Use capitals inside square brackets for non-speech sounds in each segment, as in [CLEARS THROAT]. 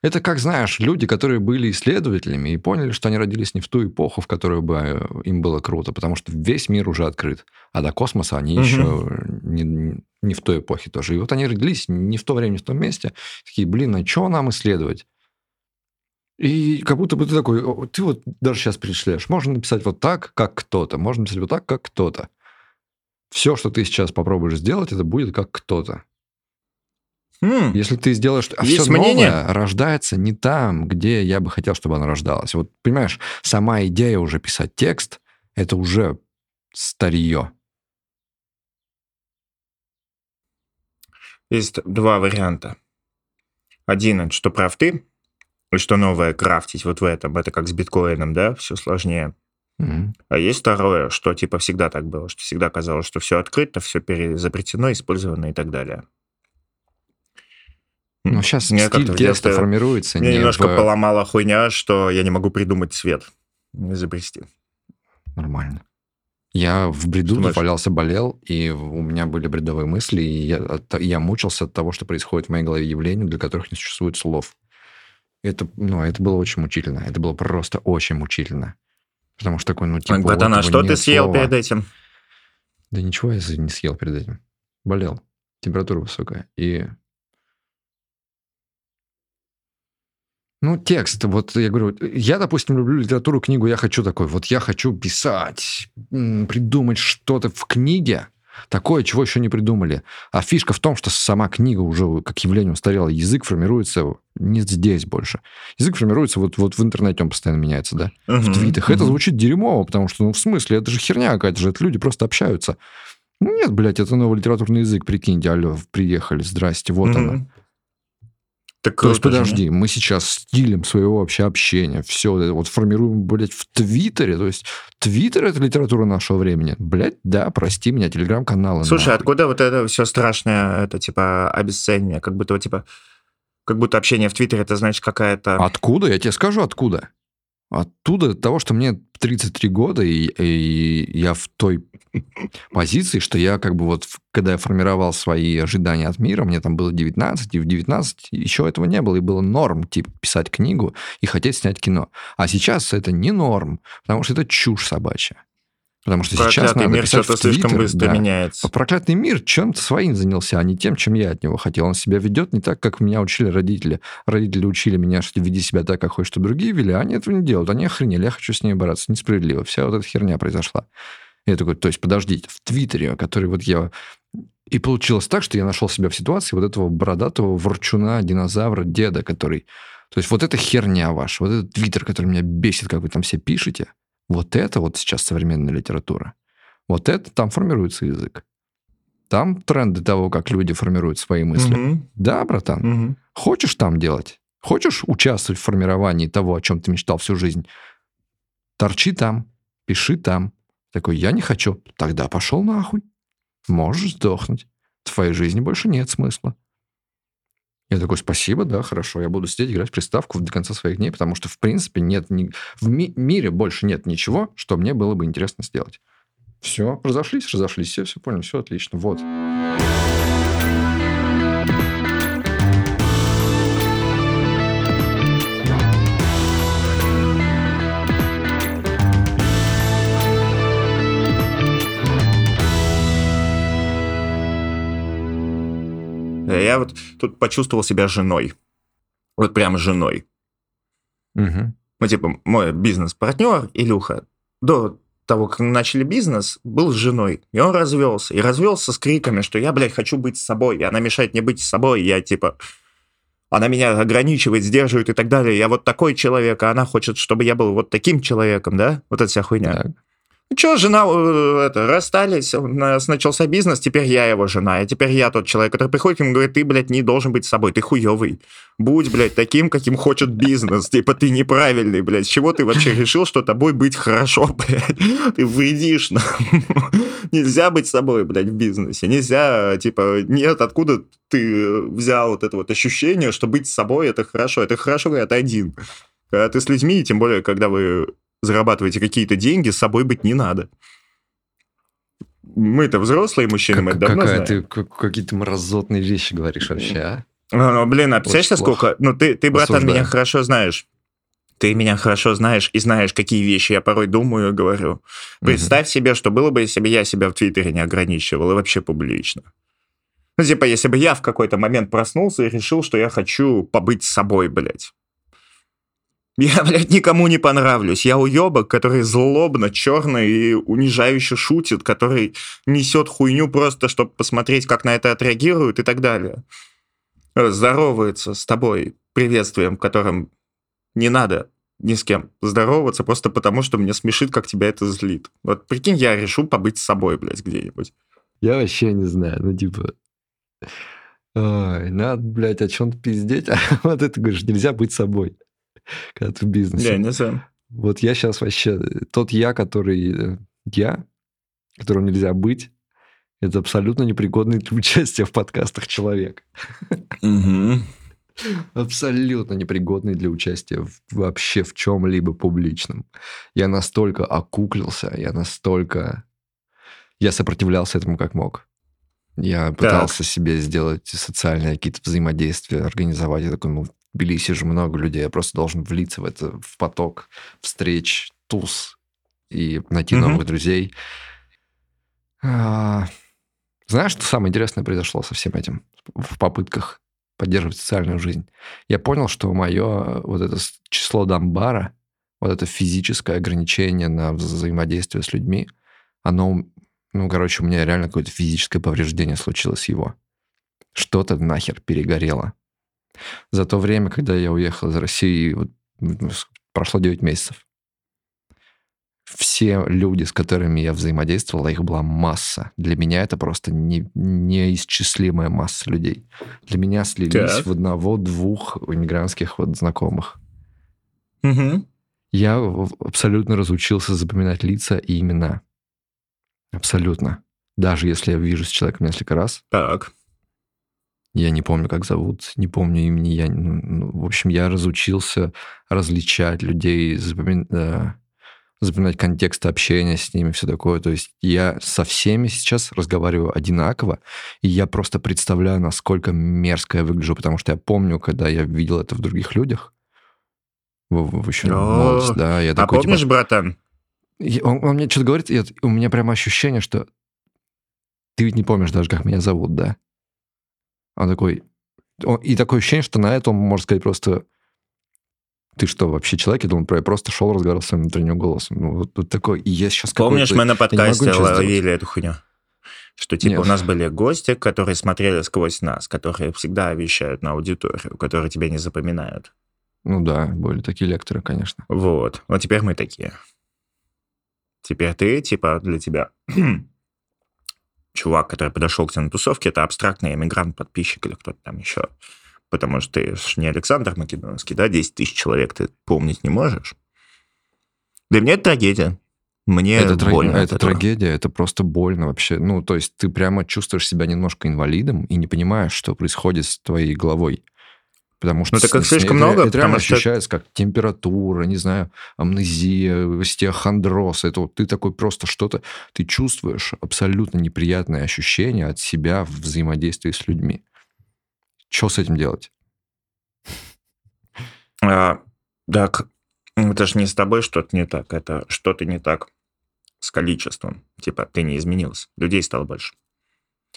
Это как, знаешь, люди, которые были исследователями и поняли, что они родились не в ту эпоху, в которую бы э, им было круто, потому что весь мир уже открыт. А до космоса они угу. еще не, не в той эпохе тоже. И вот они родились не в то время, не в том месте. Такие, блин, а что нам исследовать? И как будто бы ты такой, ты вот даже сейчас перечисляешь, можно написать вот так, как кто-то, можно написать вот так, как кто-то. Все, что ты сейчас попробуешь сделать, это будет как кто-то. Хм. Если ты сделаешь... А Есть все мнение? новое рождается не там, где я бы хотел, чтобы оно рождалось. Вот, понимаешь, сама идея уже писать текст, это уже старье. Есть два варианта. Один, что прав ты, и что новое крафтить вот в этом. Это как с биткоином, да, все сложнее. Mm-hmm. А есть второе, что типа всегда так было, что всегда казалось, что все открыто, все запретено, использовано и так далее. Ну, сейчас Мне стиль текста формируется. Мне немножко в... поломала хуйня, что я не могу придумать цвет изобрести. Нормально. Я в бреду валялся, болел, и у меня были бредовые мысли, и я, я мучился от того, что происходит в моей голове явления, для которых не существует слов. Это, ну, это было очень мучительно. Это было просто очень мучительно. Потому что такой, ну, типа... Братан, а что ты съел слова. перед этим? Да ничего я не съел перед этим. Болел. Температура высокая. И Ну, текст, вот я говорю, я, допустим, люблю литературу, книгу, я хочу такой, вот я хочу писать, придумать что-то в книге, такое, чего еще не придумали. А фишка в том, что сама книга уже как явление устарела. Язык формируется не здесь больше. Язык формируется вот, вот в интернете, он постоянно меняется, да? Uh-huh, в твитах. Uh-huh. Это звучит дерьмово, потому что, ну, в смысле, это же херня какая-то же, это люди просто общаются. Нет, блядь, это новый литературный язык, прикиньте, алло, приехали, здрасте, вот uh-huh. оно. Так То есть, подожди, же, мы сейчас стилем своего вообще общения все вот формируем, блядь, в Твиттере. То есть, Твиттер — это литература нашего времени. Блядь, да, прости меня, телеграм-каналы. Слушай, нахуй. откуда вот это все страшное, это, типа, обесценивание? Как будто, типа, как будто общение в Твиттере, это, значит, какая-то... Откуда? Я тебе скажу, откуда. Оттуда того, что мне 33 года, и, и я в той [LAUGHS] позиции, что я как бы вот, когда я формировал свои ожидания от мира, мне там было 19, и в 19 еще этого не было, и было норм, типа, писать книгу и хотеть снять кино. А сейчас это не норм, потому что это чушь собачья. Потому что проклятый сейчас надо мир что-то слишком быстро да. меняется. Проклятый мир чем-то своим занялся, а не тем, чем я от него хотел. Он себя ведет не так, как меня учили родители. Родители учили меня, что веди себя так, как хочешь, чтобы другие вели, а они этого не делают. Они охренели, я хочу с ними бороться. Несправедливо. Вся вот эта херня произошла. Я такой, то есть, подождите, в Твиттере, который вот я... И получилось так, что я нашел себя в ситуации вот этого бородатого ворчуна, динозавра, деда, который... То есть вот эта херня ваша, вот этот Твиттер, который меня бесит, как вы там все пишете, вот это вот сейчас современная литература. Вот это там формируется язык. Там тренды того, как люди формируют свои мысли. Угу. Да, братан? Угу. Хочешь там делать? Хочешь участвовать в формировании того, о чем ты мечтал всю жизнь? Торчи там, пиши там. Такой, я не хочу. Тогда пошел нахуй. Можешь сдохнуть. В твоей жизни больше нет смысла. Я такой, спасибо, да, хорошо, я буду сидеть играть в приставку до конца своих дней, потому что, в принципе, нет ни... в ми- мире больше нет ничего, что мне было бы интересно сделать. Все, разошлись, разошлись, все, все поняли, все отлично, вот. Я вот тут почувствовал себя женой. Вот прям женой. Угу. Ну, типа, мой бизнес-партнер, Илюха, до того, как мы начали бизнес, был с женой. И он развелся. И развелся с криками, что я, блядь, хочу быть с собой. И она мешает мне быть с собой. Я, типа, она меня ограничивает, сдерживает и так далее. Я вот такой человек, а она хочет, чтобы я был вот таким человеком, да? Вот эта вся хуйня. Так. Ну что, жена, э, это, расстались, у начался бизнес, теперь я его жена, и теперь я тот человек, который приходит и говорит, ты, блядь, не должен быть с собой, ты хуёвый. Будь, блядь, таким, каким хочет бизнес. Типа, ты неправильный, блядь. С чего ты вообще решил, что тобой быть хорошо, [LAUGHS] блядь? Ты выйдешь, Нельзя быть собой, блядь, в бизнесе. Нельзя, типа, нет, откуда ты взял вот это вот ощущение, что быть собой это хорошо. Это хорошо, когда ты один. Когда ты с людьми, тем более, когда вы зарабатываете какие-то деньги, с собой быть не надо. Мы-то взрослые мужчины, как, мы это давно какая знаем. Ты какие-то мразотные вещи говоришь вообще, а? Ну, ну блин, а представляешь, сколько... Ну, ты, ты братан, Осуждаю. меня хорошо знаешь. Ты меня хорошо знаешь и знаешь, какие вещи я порой думаю и говорю. Представь угу. себе, что было бы, если бы я себя в Твиттере не ограничивал и вообще публично. Ну, типа, если бы я в какой-то момент проснулся и решил, что я хочу побыть с собой, блядь. Я, блядь, никому не понравлюсь. Я уебок, который злобно, черно и унижающе шутит, который несет хуйню просто, чтобы посмотреть, как на это отреагируют и так далее. Здоровается с тобой приветствием, которым не надо ни с кем здороваться, просто потому, что мне смешит, как тебя это злит. Вот прикинь, я решу побыть с собой, блядь, где-нибудь. Я вообще не знаю, ну типа... Ой, надо, блядь, о чем-то пиздеть, [LAUGHS] а вот это говоришь, нельзя быть собой [LAUGHS] когда ты в бизнесе. Я не знаю. Вот я сейчас вообще... Тот я, который... Э, я, которым нельзя быть, это абсолютно непригодный для [LAUGHS] участия в подкастах человек. [LAUGHS] Абсолютно непригодный для участия в, вообще в чем-либо публичном. Я настолько окуклился, я настолько... Я сопротивлялся этому как мог. Я пытался так. себе сделать социальные какие-то взаимодействия, организовать. Я такой, ну, Тбилиси же много людей, я просто должен влиться в это, в поток встреч, туз и найти mm-hmm. новых друзей. А, знаешь, что самое интересное произошло со всем этим в попытках поддерживать социальную жизнь? Я понял, что мое вот это число дамбара, вот это физическое ограничение на взаимодействие с людьми, оно, ну, короче, у меня реально какое-то физическое повреждение случилось его. Что-то нахер перегорело. За то время, когда я уехал из России, вот, ну, прошло 9 месяцев. Все люди, с которыми я взаимодействовал, их была масса. Для меня это просто не, неисчислимая масса людей. Для меня слились так. в одного-двух иммигрантских вот знакомых. Угу. Я абсолютно разучился запоминать лица и имена. Абсолютно. Даже если я вижу с человеком несколько раз. Так. Я не помню, как зовут, не помню имени. Я, ну, ну, в общем, я разучился различать людей, запомин, э, запоминать контекст общения с ними, все такое. То есть я со всеми сейчас разговариваю одинаково, и я просто представляю, насколько мерзко я выгляжу, потому что я помню, когда я видел это в других людях, в, еще молодость, да, я а такой, помнишь, типа, братан? Он, он мне что-то говорит, и у меня прямо ощущение, что ты ведь не помнишь даже, как меня зовут, да? Он такой... Он, и такое ощущение, что на это он может сказать просто... Ты что, вообще человек? Я думал, я просто шел, разговаривал с своим внутренним голосом. Ну, вот, вот такой... И я сейчас Помнишь, мы на подкасте ловили эту хуйню? Что, типа, Нет. у нас были гости, которые смотрели сквозь нас, которые всегда вещают на аудиторию, которые тебя не запоминают. Ну да, были такие лекторы, конечно. Вот. Вот теперь мы такие. Теперь ты, типа, для тебя [CLEARS THROAT] чувак, который подошел к тебе на тусовке, это абстрактный эмигрант-подписчик или кто-то там еще. Потому что ты не Александр Македонский, да, 10 тысяч человек ты помнить не можешь. Для меня это трагедия. Мне это больно. Тра- это трагедия, это просто больно вообще. Ну, то есть ты прямо чувствуешь себя немножко инвалидом и не понимаешь, что происходит с твоей головой. Потому что ну, так как слишком это, много, это реально ощущается как температура, не знаю, амнезия, остеохондроз. Это вот ты такой просто что-то... Ты чувствуешь абсолютно неприятное ощущение от себя в взаимодействии с людьми. Что с этим делать? А, так, это же не с тобой что-то не так, это что-то не так с количеством. Типа, ты не изменился, людей стало больше.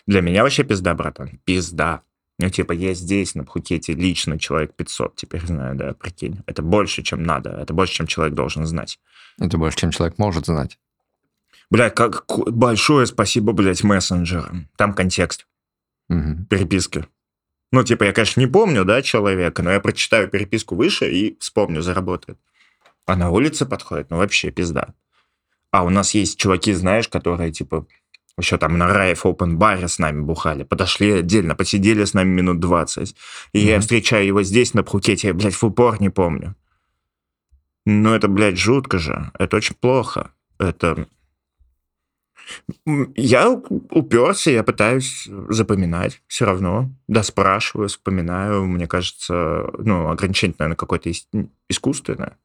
Для меня вообще пизда, братан, пизда. Ну, типа, я здесь, на Пхукете, лично человек 500 теперь знаю, да, прикинь. Это больше, чем надо. Это больше, чем человек должен знать. Это больше, чем человек может знать. Блядь, как большое спасибо, блядь, мессенджерам. Там контекст. Угу. Переписки. Ну, типа, я, конечно, не помню, да, человека, но я прочитаю переписку выше и вспомню, заработает. А на улице подходит, ну, вообще пизда. А у нас есть чуваки, знаешь, которые, типа, еще там на Райф Open баре с нами бухали. Подошли отдельно, посидели с нами минут 20. И mm-hmm. я встречаю его здесь, на Пхукете, я, блядь, в упор не помню. Ну, это, блядь, жутко же. Это очень плохо. Это... Я уперся, я пытаюсь запоминать все равно. Да, спрашиваю, вспоминаю. Мне кажется, ну, ограничение, наверное, какое-то искусственное.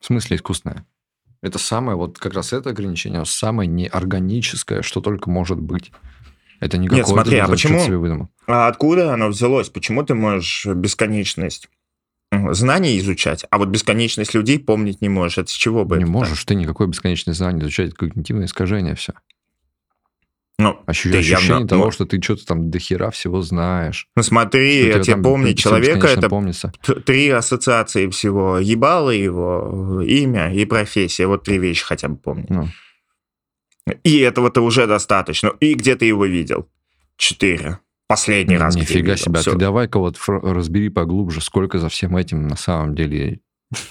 В смысле искусственное? Это самое, вот как раз это ограничение, самое неорганическое, что только может быть. Это не Нет, смотри, а почему? А откуда оно взялось? Почему ты можешь бесконечность знаний изучать, а вот бесконечность людей помнить не можешь? Это с чего бы? Не это можешь так? ты никакое бесконечное знание изучать, это когнитивное искажение все. Ну, Ощущение, ощущение того, ну, что ты что-то там до хера всего знаешь. Ну смотри, я тебе помню, человека это помнится. три ассоциации всего. Ебало его, имя и профессия. Вот три вещи хотя бы помню. Ну. И этого-то уже достаточно. И где ты его видел? Четыре. Последний раз. Нифига себе. Все. Ты давай-ка вот разбери поглубже, сколько за всем этим на самом деле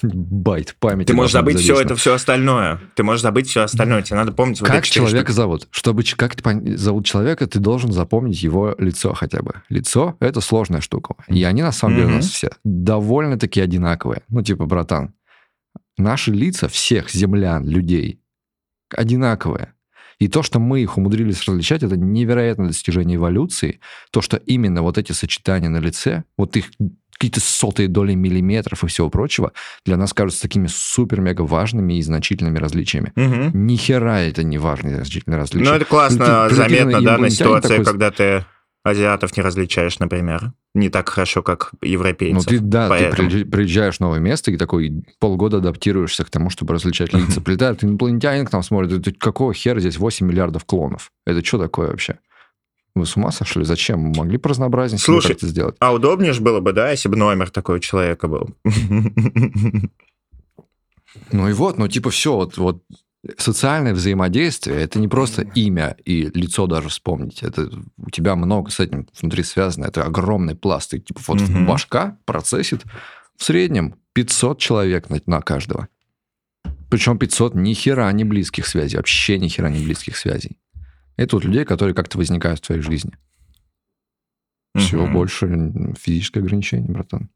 байт памяти. Ты можешь забыть все это, все остальное. Ты можешь забыть все остальное. Тебе надо помнить вот Как человека штуки. зовут? Чтобы как ты зовут человека, ты должен запомнить его лицо хотя бы. Лицо — это сложная штука. И они на самом деле у нас все довольно-таки одинаковые. Ну, типа, братан, наши лица всех землян, людей, одинаковые. И то, что мы их умудрились различать, это невероятное достижение эволюции. То, что именно вот эти сочетания на лице, вот их какие-то сотые доли миллиметров и всего прочего, для нас кажутся такими супер-мега важными и значительными различиями. Угу. Ни хера это не важные значительные различия. Ну, это классно, заметно, да, на ситуации, такой... когда ты азиатов не различаешь, например. Не так хорошо, как европейцев. Ну, ты, да, Поэтому... ты приезжаешь в новое место и такой полгода адаптируешься к тому, чтобы различать [LAUGHS] лица. Прилетает инопланетянин к нам смотрит, какого хера здесь 8 миллиардов клонов? Это что такое вообще? Вы с ума сошли? Зачем? Могли бы разнообразнее Слушай, это сделать. а удобнее же было бы, да, если бы номер такого человека был? [LAUGHS] Ну и вот, ну типа все, вот, вот социальное взаимодействие это не просто имя и лицо даже вспомнить. Это у тебя много с этим внутри связано. Это огромный пласт. И типа вот угу. башка процессит в среднем 500 человек на, на каждого. Причем 500 ни хера не близких связей, вообще ни хера не близких связей. Это вот людей, которые как-то возникают в твоей жизни. Всего угу. больше физическое ограничение, братан.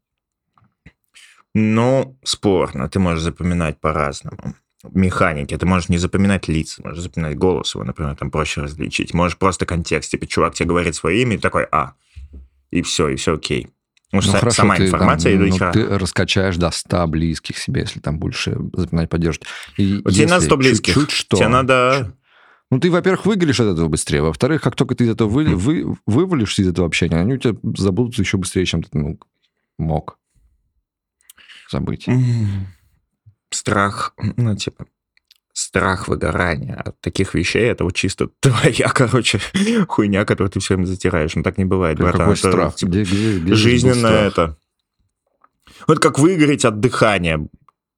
Ну, спорно. Ты можешь запоминать по-разному механики. Ты можешь не запоминать лица, можешь запоминать голос его, например, там проще различить. Можешь просто контекст. Типа, чувак тебе говорит свое имя, и такой, а, и все, и все окей. ну, хорошо, сама ты, информация там, ну, ты раскачаешь до 100 близких себе, если там больше запоминать, поддерживать. И тебе надо 100 близких. Чуть-чуть что? Тебе надо... Ну, ты, во-первых, выгоришь от этого быстрее. Во-вторых, как только ты из этого вы, вы, вывалишься из этого общения, они у тебя забудутся еще быстрее, чем ты ну, мог забыть страх, ну, типа, страх выгорания от таких вещей, это вот чисто [LAUGHS] твоя, короче, хуйня, которую ты все время затираешь. Ну, так не бывает, братан. Какой это, страх? Типа, где, где, где жизненное это. Вот как выгореть от дыхания.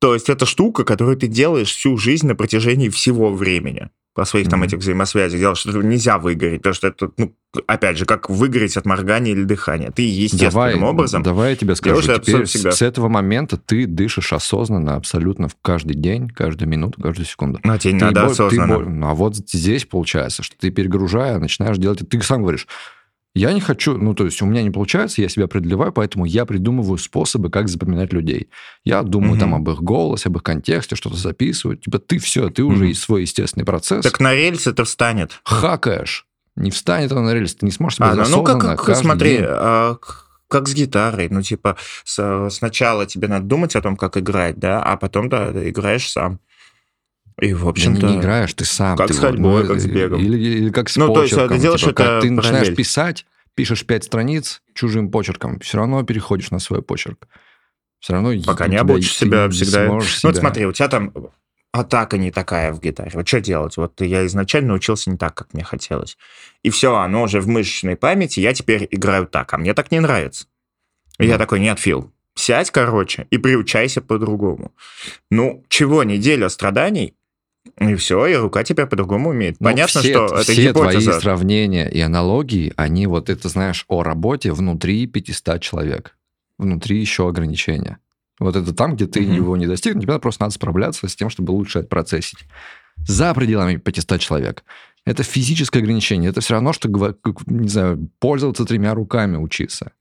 То есть это штука, которую ты делаешь всю жизнь на протяжении всего времени по своих mm-hmm. там этих взаимосвязях делать, что нельзя выгореть, потому что это, ну, опять же, как выгореть от моргания или дыхания. Ты естественным давай, образом Давай я тебе скажу, теперь всегда. с этого момента ты дышишь осознанно абсолютно в каждый день, каждую минуту, каждую секунду. А тебе не надо бо- осознанно. Ты, а вот здесь получается, что ты перегружая, начинаешь делать... Ты сам говоришь, я не хочу, ну, то есть у меня не получается, я себя преодолеваю, поэтому я придумываю способы, как запоминать людей. Я думаю угу. там об их голосе, об их контексте, что-то записываю. Типа ты все, ты угу. уже свой естественный процесс. Так на рельсы это встанет. Хакаешь. Не встанет она на рельсы, ты не сможешь себя а, ну, ну как, как смотри, а, как с гитарой, ну, типа, с, сначала тебе надо думать о том, как играть, да, а потом, да, играешь сам. И, в общем-то... Да не, играешь, ты сам. Как ты, с ходьбой, ну, как с бегом. Или, или как с ну, почерком. То есть ты делаешь типа, это Ты начинаешь писать, пишешь пять страниц чужим почерком, все равно переходишь на свой почерк. Все равно... Пока не обучишь себя всегда. Ну, себя... вот смотри, у тебя там атака не такая в гитаре. Вот что делать? Вот я изначально учился не так, как мне хотелось. И все, оно уже в мышечной памяти, я теперь играю так, а мне так не нравится. И да. я такой, нет, Фил, сядь, короче, и приучайся по-другому. Ну, чего, неделя страданий, и все, и рука теперь по-другому умеет. Ну, Понятно, все, что это все гипотеза. твои сравнения и аналогии, они вот это, знаешь, о работе внутри 500 человек. Внутри еще ограничения. Вот это там, где ты mm-hmm. его не достиг, тебе просто надо справляться с тем, чтобы лучше это процессить. За пределами 500 человек. Это физическое ограничение. Это все равно, что, не знаю, пользоваться тремя руками учиться.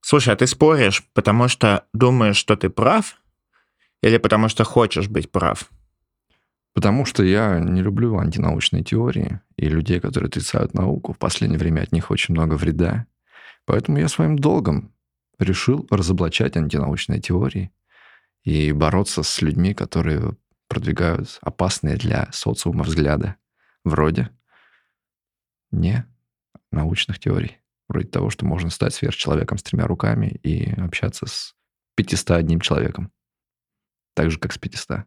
Слушай, а ты споришь, потому что думаешь, что ты прав, или потому что хочешь быть прав? Потому что я не люблю антинаучные теории и людей, которые отрицают науку. В последнее время от них очень много вреда. Поэтому я своим долгом решил разоблачать антинаучные теории и бороться с людьми, которые продвигают опасные для социума взгляды. Вроде не научных теорий. Вроде того, что можно стать сверхчеловеком с тремя руками и общаться с 501 человеком. Так же, как с 500.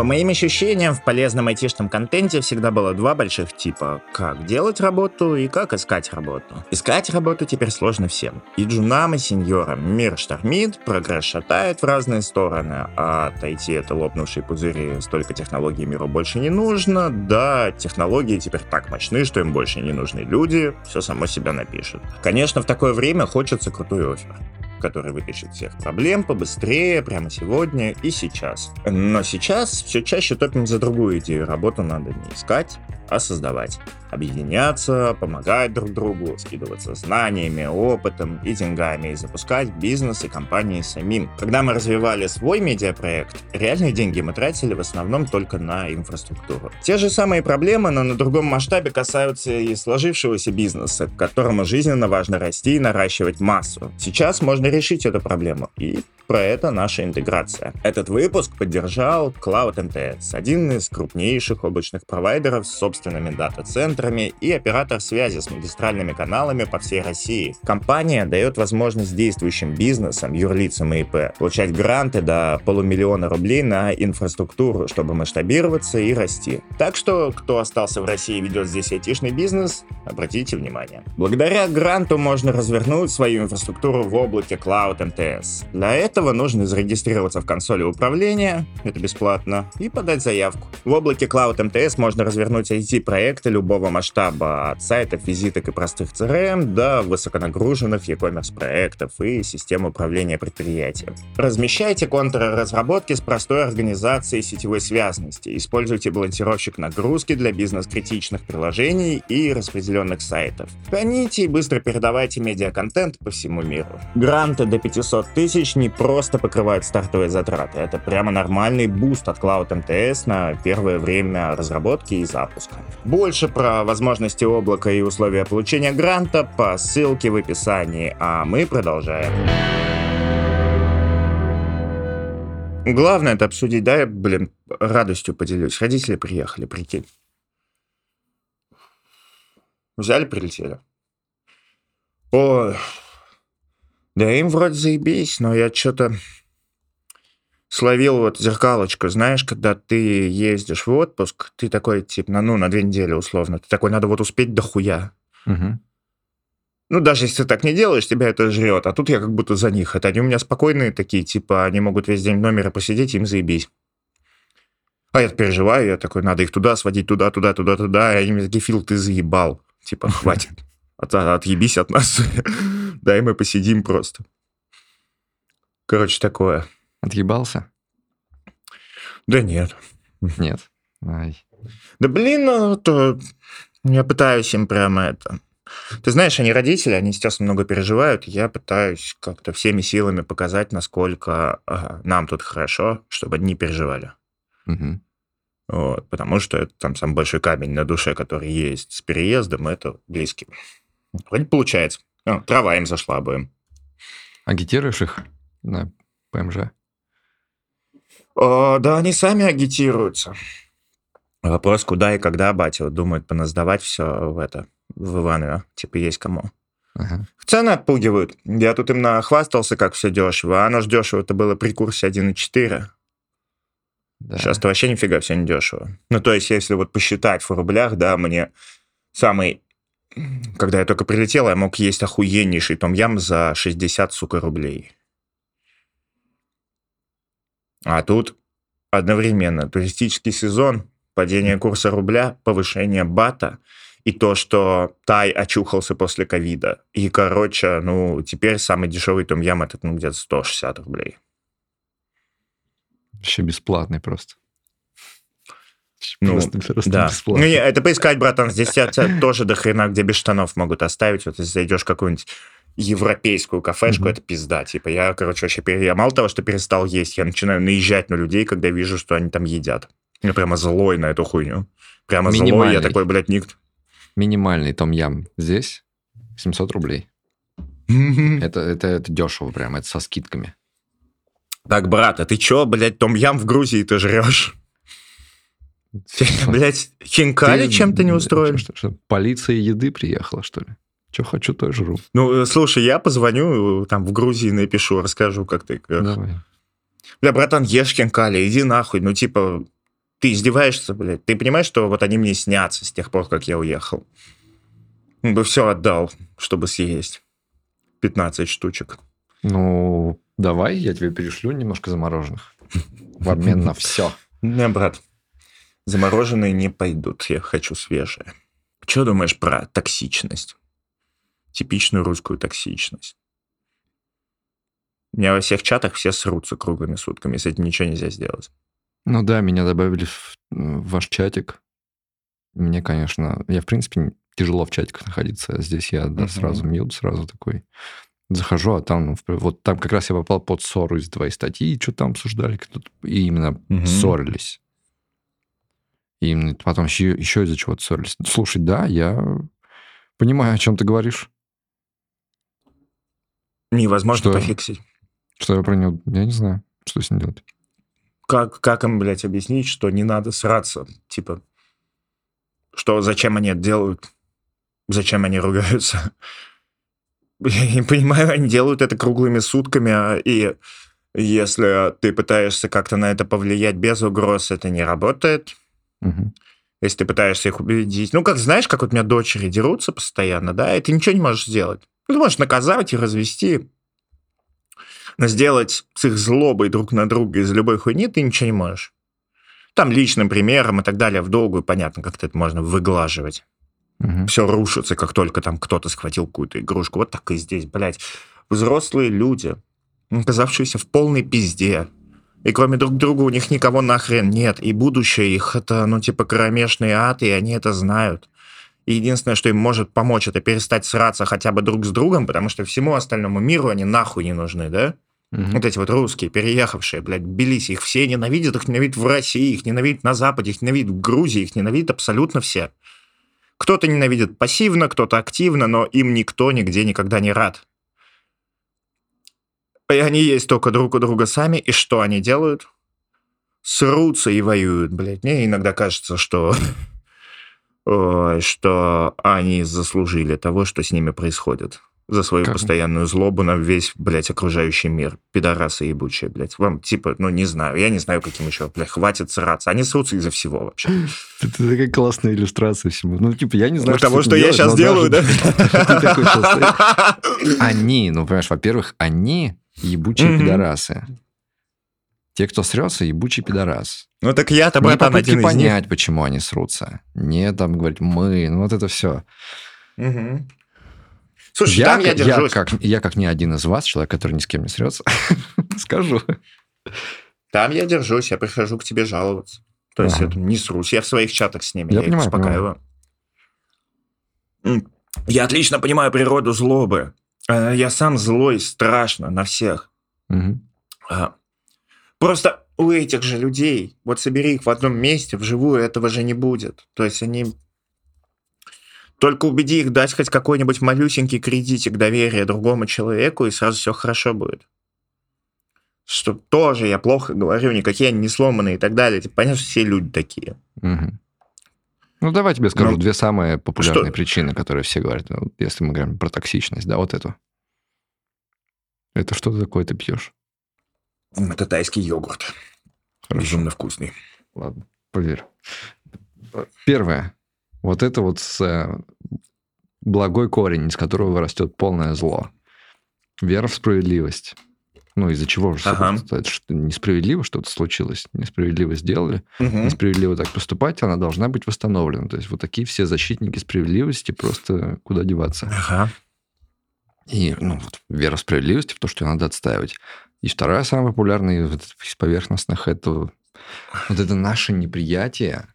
По моим ощущениям, в полезном айтишном контенте всегда было два больших типа. Как делать работу и как искать работу. Искать работу теперь сложно всем. И джунам, и сеньорам. Мир штормит, прогресс шатает в разные стороны, а отойти это лопнувшие пузыри, столько технологий миру больше не нужно. Да, технологии теперь так мощны, что им больше не нужны люди, все само себя напишет. Конечно, в такое время хочется крутой офер который вытащит всех проблем побыстрее, прямо сегодня и сейчас. Но сейчас все чаще топим за другую идею. Работу надо не искать, а создавать объединяться, помогать друг другу, скидываться знаниями, опытом и деньгами и запускать бизнес и компании самим. Когда мы развивали свой медиапроект, реальные деньги мы тратили в основном только на инфраструктуру. Те же самые проблемы, но на другом масштабе касаются и сложившегося бизнеса, к которому жизненно важно расти и наращивать массу. Сейчас можно решить эту проблему, и про это наша интеграция. Этот выпуск поддержал Cloud MTS, один из крупнейших облачных провайдеров с собственными дата-центрами, центрами и оператор связи с магистральными каналами по всей России. Компания дает возможность действующим бизнесам, юрлицам и ИП получать гранты до полумиллиона рублей на инфраструктуру, чтобы масштабироваться и расти. Так что, кто остался в России и ведет здесь айтишный бизнес, обратите внимание. Благодаря гранту можно развернуть свою инфраструктуру в облаке Cloud MTS. Для этого нужно зарегистрироваться в консоли управления, это бесплатно, и подать заявку. В облаке Cloud MTS можно развернуть IT-проекты любого масштаба, от сайтов, визиток и простых CRM до высоконагруженных e-commerce проектов и систем управления предприятием. Размещайте контуры разработки с простой организацией сетевой связности. Используйте балансировщик нагрузки для бизнес-критичных приложений и распределенных сайтов. Храните и быстро передавайте медиаконтент по всему миру. Гранты до 500 тысяч не просто покрывают стартовые затраты, это прямо нормальный буст от Cloud MTS на первое время разработки и запуска. Больше про возможности облака и условия получения гранта по ссылке в описании, а мы продолжаем. Главное это обсудить, да, я, блин, радостью поделюсь. Родители приехали, прикинь. Взяли, прилетели. О, да им вроде заебись, но я что-то словил вот зеркалочку, знаешь, когда ты ездишь в отпуск, ты такой, типа, на, ну, на две недели условно, ты такой, надо вот успеть до хуя. Угу. Ну, даже если ты так не делаешь, тебя это жрет. А тут я как будто за них. Это они у меня спокойные такие, типа, они могут весь день в номере посидеть, им заебись. А я переживаю, я такой, надо их туда сводить, туда, туда, туда, туда. И они мне такие, Фил, ты заебал. Типа, хватит. От, отъебись от нас. [LAUGHS] Дай мы посидим просто. Короче, такое. Отъебался? Да нет. Нет. Ай. Да блин, ну, то я пытаюсь им прямо это... Ты знаешь, они родители, они сейчас много переживают. Я пытаюсь как-то всеми силами показать, насколько ага, нам тут хорошо, чтобы они не переживали. Угу. Вот, потому что это там самый большой камень на душе, который есть с переездом, это близкий. Вроде получается. О, трава им зашла бы. Агитируешь их на ПМЖ? О, да, они сами агитируются. Вопрос, куда и когда батя думает поназдавать все в это, в Иваново. Типа, есть кому. Ага. Цены отпугивают. Я тут им нахвастался, как все дешево. А оно ж дешево, это было при курсе 1,4. Да. Сейчас-то вообще нифига все не дешево. Ну, то есть, если вот посчитать в рублях, да, мне самый... Когда я только прилетел, я мог есть охуеннейший том-ям за 60, сука, рублей. А тут одновременно туристический сезон, падение курса рубля, повышение бата и то, что Тай очухался после ковида. И, короче, ну, теперь самый дешевый том ям этот, ну, где-то 160 рублей. Вообще бесплатный просто. Ну, просто, просто да. бесплатно. Ну, не, это поискать, братан, здесь тебя, тебя тоже до хрена где без штанов могут оставить. Вот если зайдешь в какую-нибудь европейскую кафешку, mm-hmm. это пизда. Типа, я, короче, вообще, я мало того, что перестал есть, я начинаю наезжать на людей, когда вижу, что они там едят. Я прямо злой на эту хуйню. Прямо злой, я такой, блядь, ник. Минимальный том-ям здесь 700 рублей. Mm-hmm. Это, это, это дешево прям, это со скидками. Так, брат, а ты чё, блядь, том-ям в Грузии ты жрешь? [LAUGHS] Блять, хинкали чем-то не устроили? Что, что, полиция еды приехала, что ли? Что хочу, то и жру. Ну, э, слушай, я позвоню там в Грузии, напишу, расскажу, как ты... Давай. Бля, братан, ешь хинкали, иди нахуй. Ну, типа, ты издеваешься, блядь. Ты понимаешь, что вот они мне снятся с тех пор, как я уехал? бы все отдал, чтобы съесть. 15 штучек. Ну, давай, я тебе перешлю немножко замороженных. В обмен на все. Не, брат, замороженные не пойдут. Я хочу свежие. Что думаешь про токсичность? Типичную русскую токсичность. У меня во всех чатах все срутся круглыми сутками. С этим ничего нельзя сделать. Ну да, меня добавили в, ваш чатик. Мне, конечно, я, в принципе, тяжело в чатиках находиться. Здесь я да, сразу мьют, сразу такой захожу, а там, ну, вот там как раз я попал под ссору из твоей статьи, и что там обсуждали, кто-то, и именно угу. ссорились. И потом еще, еще из-за чего-то ссорились. Слушай, да, я понимаю, о чем ты говоришь. Невозможно что, пофиксить. Что я про него... Я не знаю, что с ним делать. Как, как им, блядь, объяснить, что не надо сраться? Типа, что зачем они это делают? Зачем они ругаются? [LAUGHS] Я не понимаю, они делают это круглыми сутками, а, и если ты пытаешься как-то на это повлиять без угроз, это не работает. Угу. Если ты пытаешься их убедить. Ну, как знаешь, как вот у меня дочери дерутся постоянно, да, и ты ничего не можешь сделать. Ты можешь наказать и развести. Но сделать с их злобой друг на друга из любой хуйни ты ничего не можешь. Там личным примером и так далее в долгую, понятно, как-то это можно выглаживать. Угу. Все рушится, как только там кто-то схватил какую-то игрушку. Вот так и здесь, блядь. Взрослые люди, оказавшиеся в полной пизде, и кроме друг друга у них никого нахрен нет. И будущее их это, ну, типа, кромешный ад, и они это знают. И единственное, что им может помочь, это перестать сраться хотя бы друг с другом, потому что всему остальному миру они нахуй не нужны, да? Угу. Вот эти вот русские, переехавшие, блядь, Тбилиси, их все ненавидят, их ненавидят в России, их ненавидят на Западе, их ненавидят в Грузии, их ненавидят абсолютно все. Кто-то ненавидит пассивно, кто-то активно, но им никто нигде никогда не рад. И они есть только друг у друга сами, и что они делают? Срутся и воюют, блядь. Мне иногда кажется, что [LAUGHS] что они заслужили того, что с ними происходит за свою как? постоянную злобу на весь, блядь, окружающий мир. Пидорасы ебучие, блядь. Вам, типа, ну, не знаю. Я не знаю, каким еще, блядь, хватит сраться. Они срутся из-за всего вообще. [LAUGHS] Это такая классная иллюстрация всему. Ну, типа, я не знаю, ну, того, что я сейчас делаю, да? [LAUGHS] Они, ну, понимаешь, во-первых, они ебучие пидорасы. Те, кто срется, ебучий пидорас. Ну так я-то, братан, один из понять, почему они срутся. Не там говорить мы, ну вот это все. Угу. Слушай, я, там я держусь. Я как, я как не один из вас, человек, который ни с кем не срется, [LAUGHS] скажу. Там я держусь, я прихожу к тебе жаловаться. То есть ага. это не срусь, я в своих чатах с ними, я, я понимаю, их успокаиваю. Понимаю. Я отлично понимаю природу злобы. Э, я сам злой, страшно на всех. Угу. Просто у этих же людей, вот собери их в одном месте, вживую, этого же не будет. То есть они только убеди их дать хоть какой-нибудь малюсенький кредитик доверия другому человеку, и сразу все хорошо будет. Что тоже я плохо говорю, никакие они не сломанные и так далее. Типа, понятно, что все люди такие. Угу. Ну, давай тебе скажу ну, две самые популярные что? причины, которые все говорят, ну, если мы говорим про токсичность, да, вот эту. Это что такое ты пьешь? Это тайский йогурт. Хорошо. Безумно вкусный. Ладно, поверь. Первое. Вот это вот э, благой корень, из которого растет полное зло. Вера в справедливость. Ну, из-за чего же ага. что несправедливо что-то случилось, несправедливо сделали, угу. несправедливо так поступать, она должна быть восстановлена. То есть вот такие все защитники справедливости просто куда деваться. Ага. И ну, вот, вера в справедливость, в то, что ее надо отстаивать. И вторая самая популярная из поверхностных это вот это наше неприятие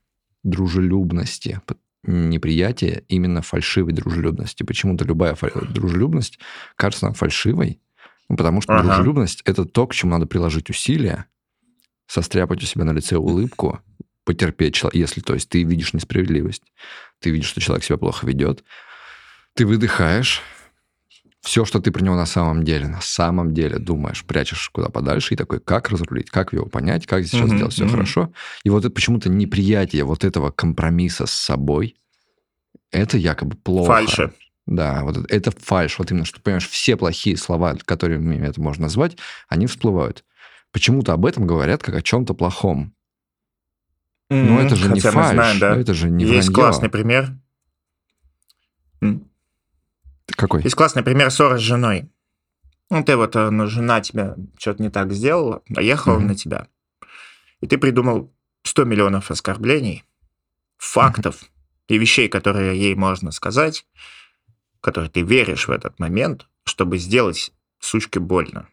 дружелюбности, неприятие именно фальшивой дружелюбности. Почему-то любая дружелюбность кажется нам фальшивой, потому что ага. дружелюбность – это то, к чему надо приложить усилия, состряпать у себя на лице улыбку, потерпеть, если, то есть, ты видишь несправедливость, ты видишь, что человек себя плохо ведет, ты выдыхаешь, все, что ты про него на самом деле, на самом деле думаешь, прячешь куда подальше и такой, как разрулить, как его понять, как сейчас mm-hmm, сделать все mm-hmm. хорошо. И вот это почему-то неприятие вот этого компромисса с собой, это якобы плохо. Фальши. Да, вот это, фальш. Вот именно, что, понимаешь, все плохие слова, которыми это можно назвать, они всплывают. Почему-то об этом говорят как о чем-то плохом. Mm-hmm. Но это же Хотя не фальш, знаем, да. это же не Есть вранье. классный пример. Какой? Есть классный пример ссоры с женой. Ну, ты вот, э, ну, жена тебя что-то не так сделала, наехала mm-hmm. на тебя. И ты придумал 100 миллионов оскорблений, фактов mm-hmm. и вещей, которые ей можно сказать, которые ты веришь в этот момент, чтобы сделать сучке больно.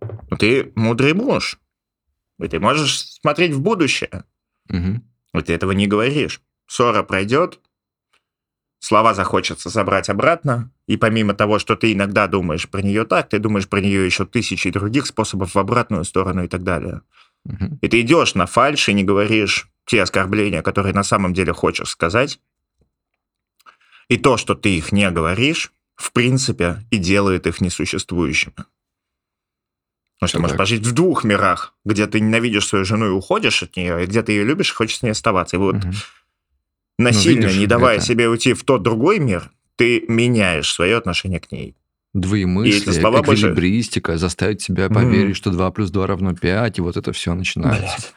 Но ты мудрый муж. И ты можешь смотреть в будущее. Угу. И ты этого не говоришь. Ссора пройдет, слова захочется забрать обратно, и помимо того, что ты иногда думаешь про нее так, ты думаешь про нее еще тысячи других способов в обратную сторону и так далее. Угу. И ты идешь на фальш и не говоришь те оскорбления, которые на самом деле хочешь сказать. И то, что ты их не говоришь, в принципе, и делает их несуществующими. Потому что ты можешь пожить в двух мирах, где ты ненавидишь свою жену и уходишь от нее, и где ты ее любишь и хочешь с ней оставаться. И вот угу насильно, ну, видишь, не давая это... себе уйти в тот другой мир, ты меняешь свое отношение к ней. Двоемыслие, слова эквилибристика, больше... заставить себя поверить, mm. что 2 плюс 2 равно 5, и вот это все начинается. Блядь.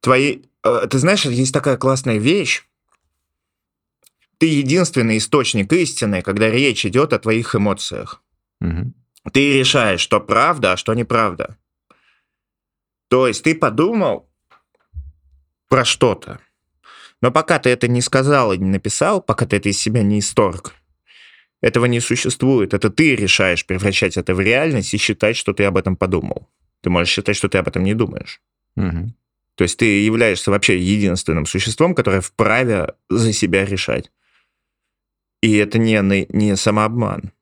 Твои... Э, ты знаешь, есть такая классная вещь. Ты единственный источник истины, когда речь идет о твоих эмоциях. Угу. Ты решаешь, что правда, а что неправда. То есть ты подумал про что-то, но пока ты это не сказал и не написал, пока ты это из себя не исторг, этого не существует. Это ты решаешь превращать это в реальность и считать, что ты об этом подумал. Ты можешь считать, что ты об этом не думаешь. Угу. То есть ты являешься вообще единственным существом, которое вправе за себя решать. И это не, не самообман.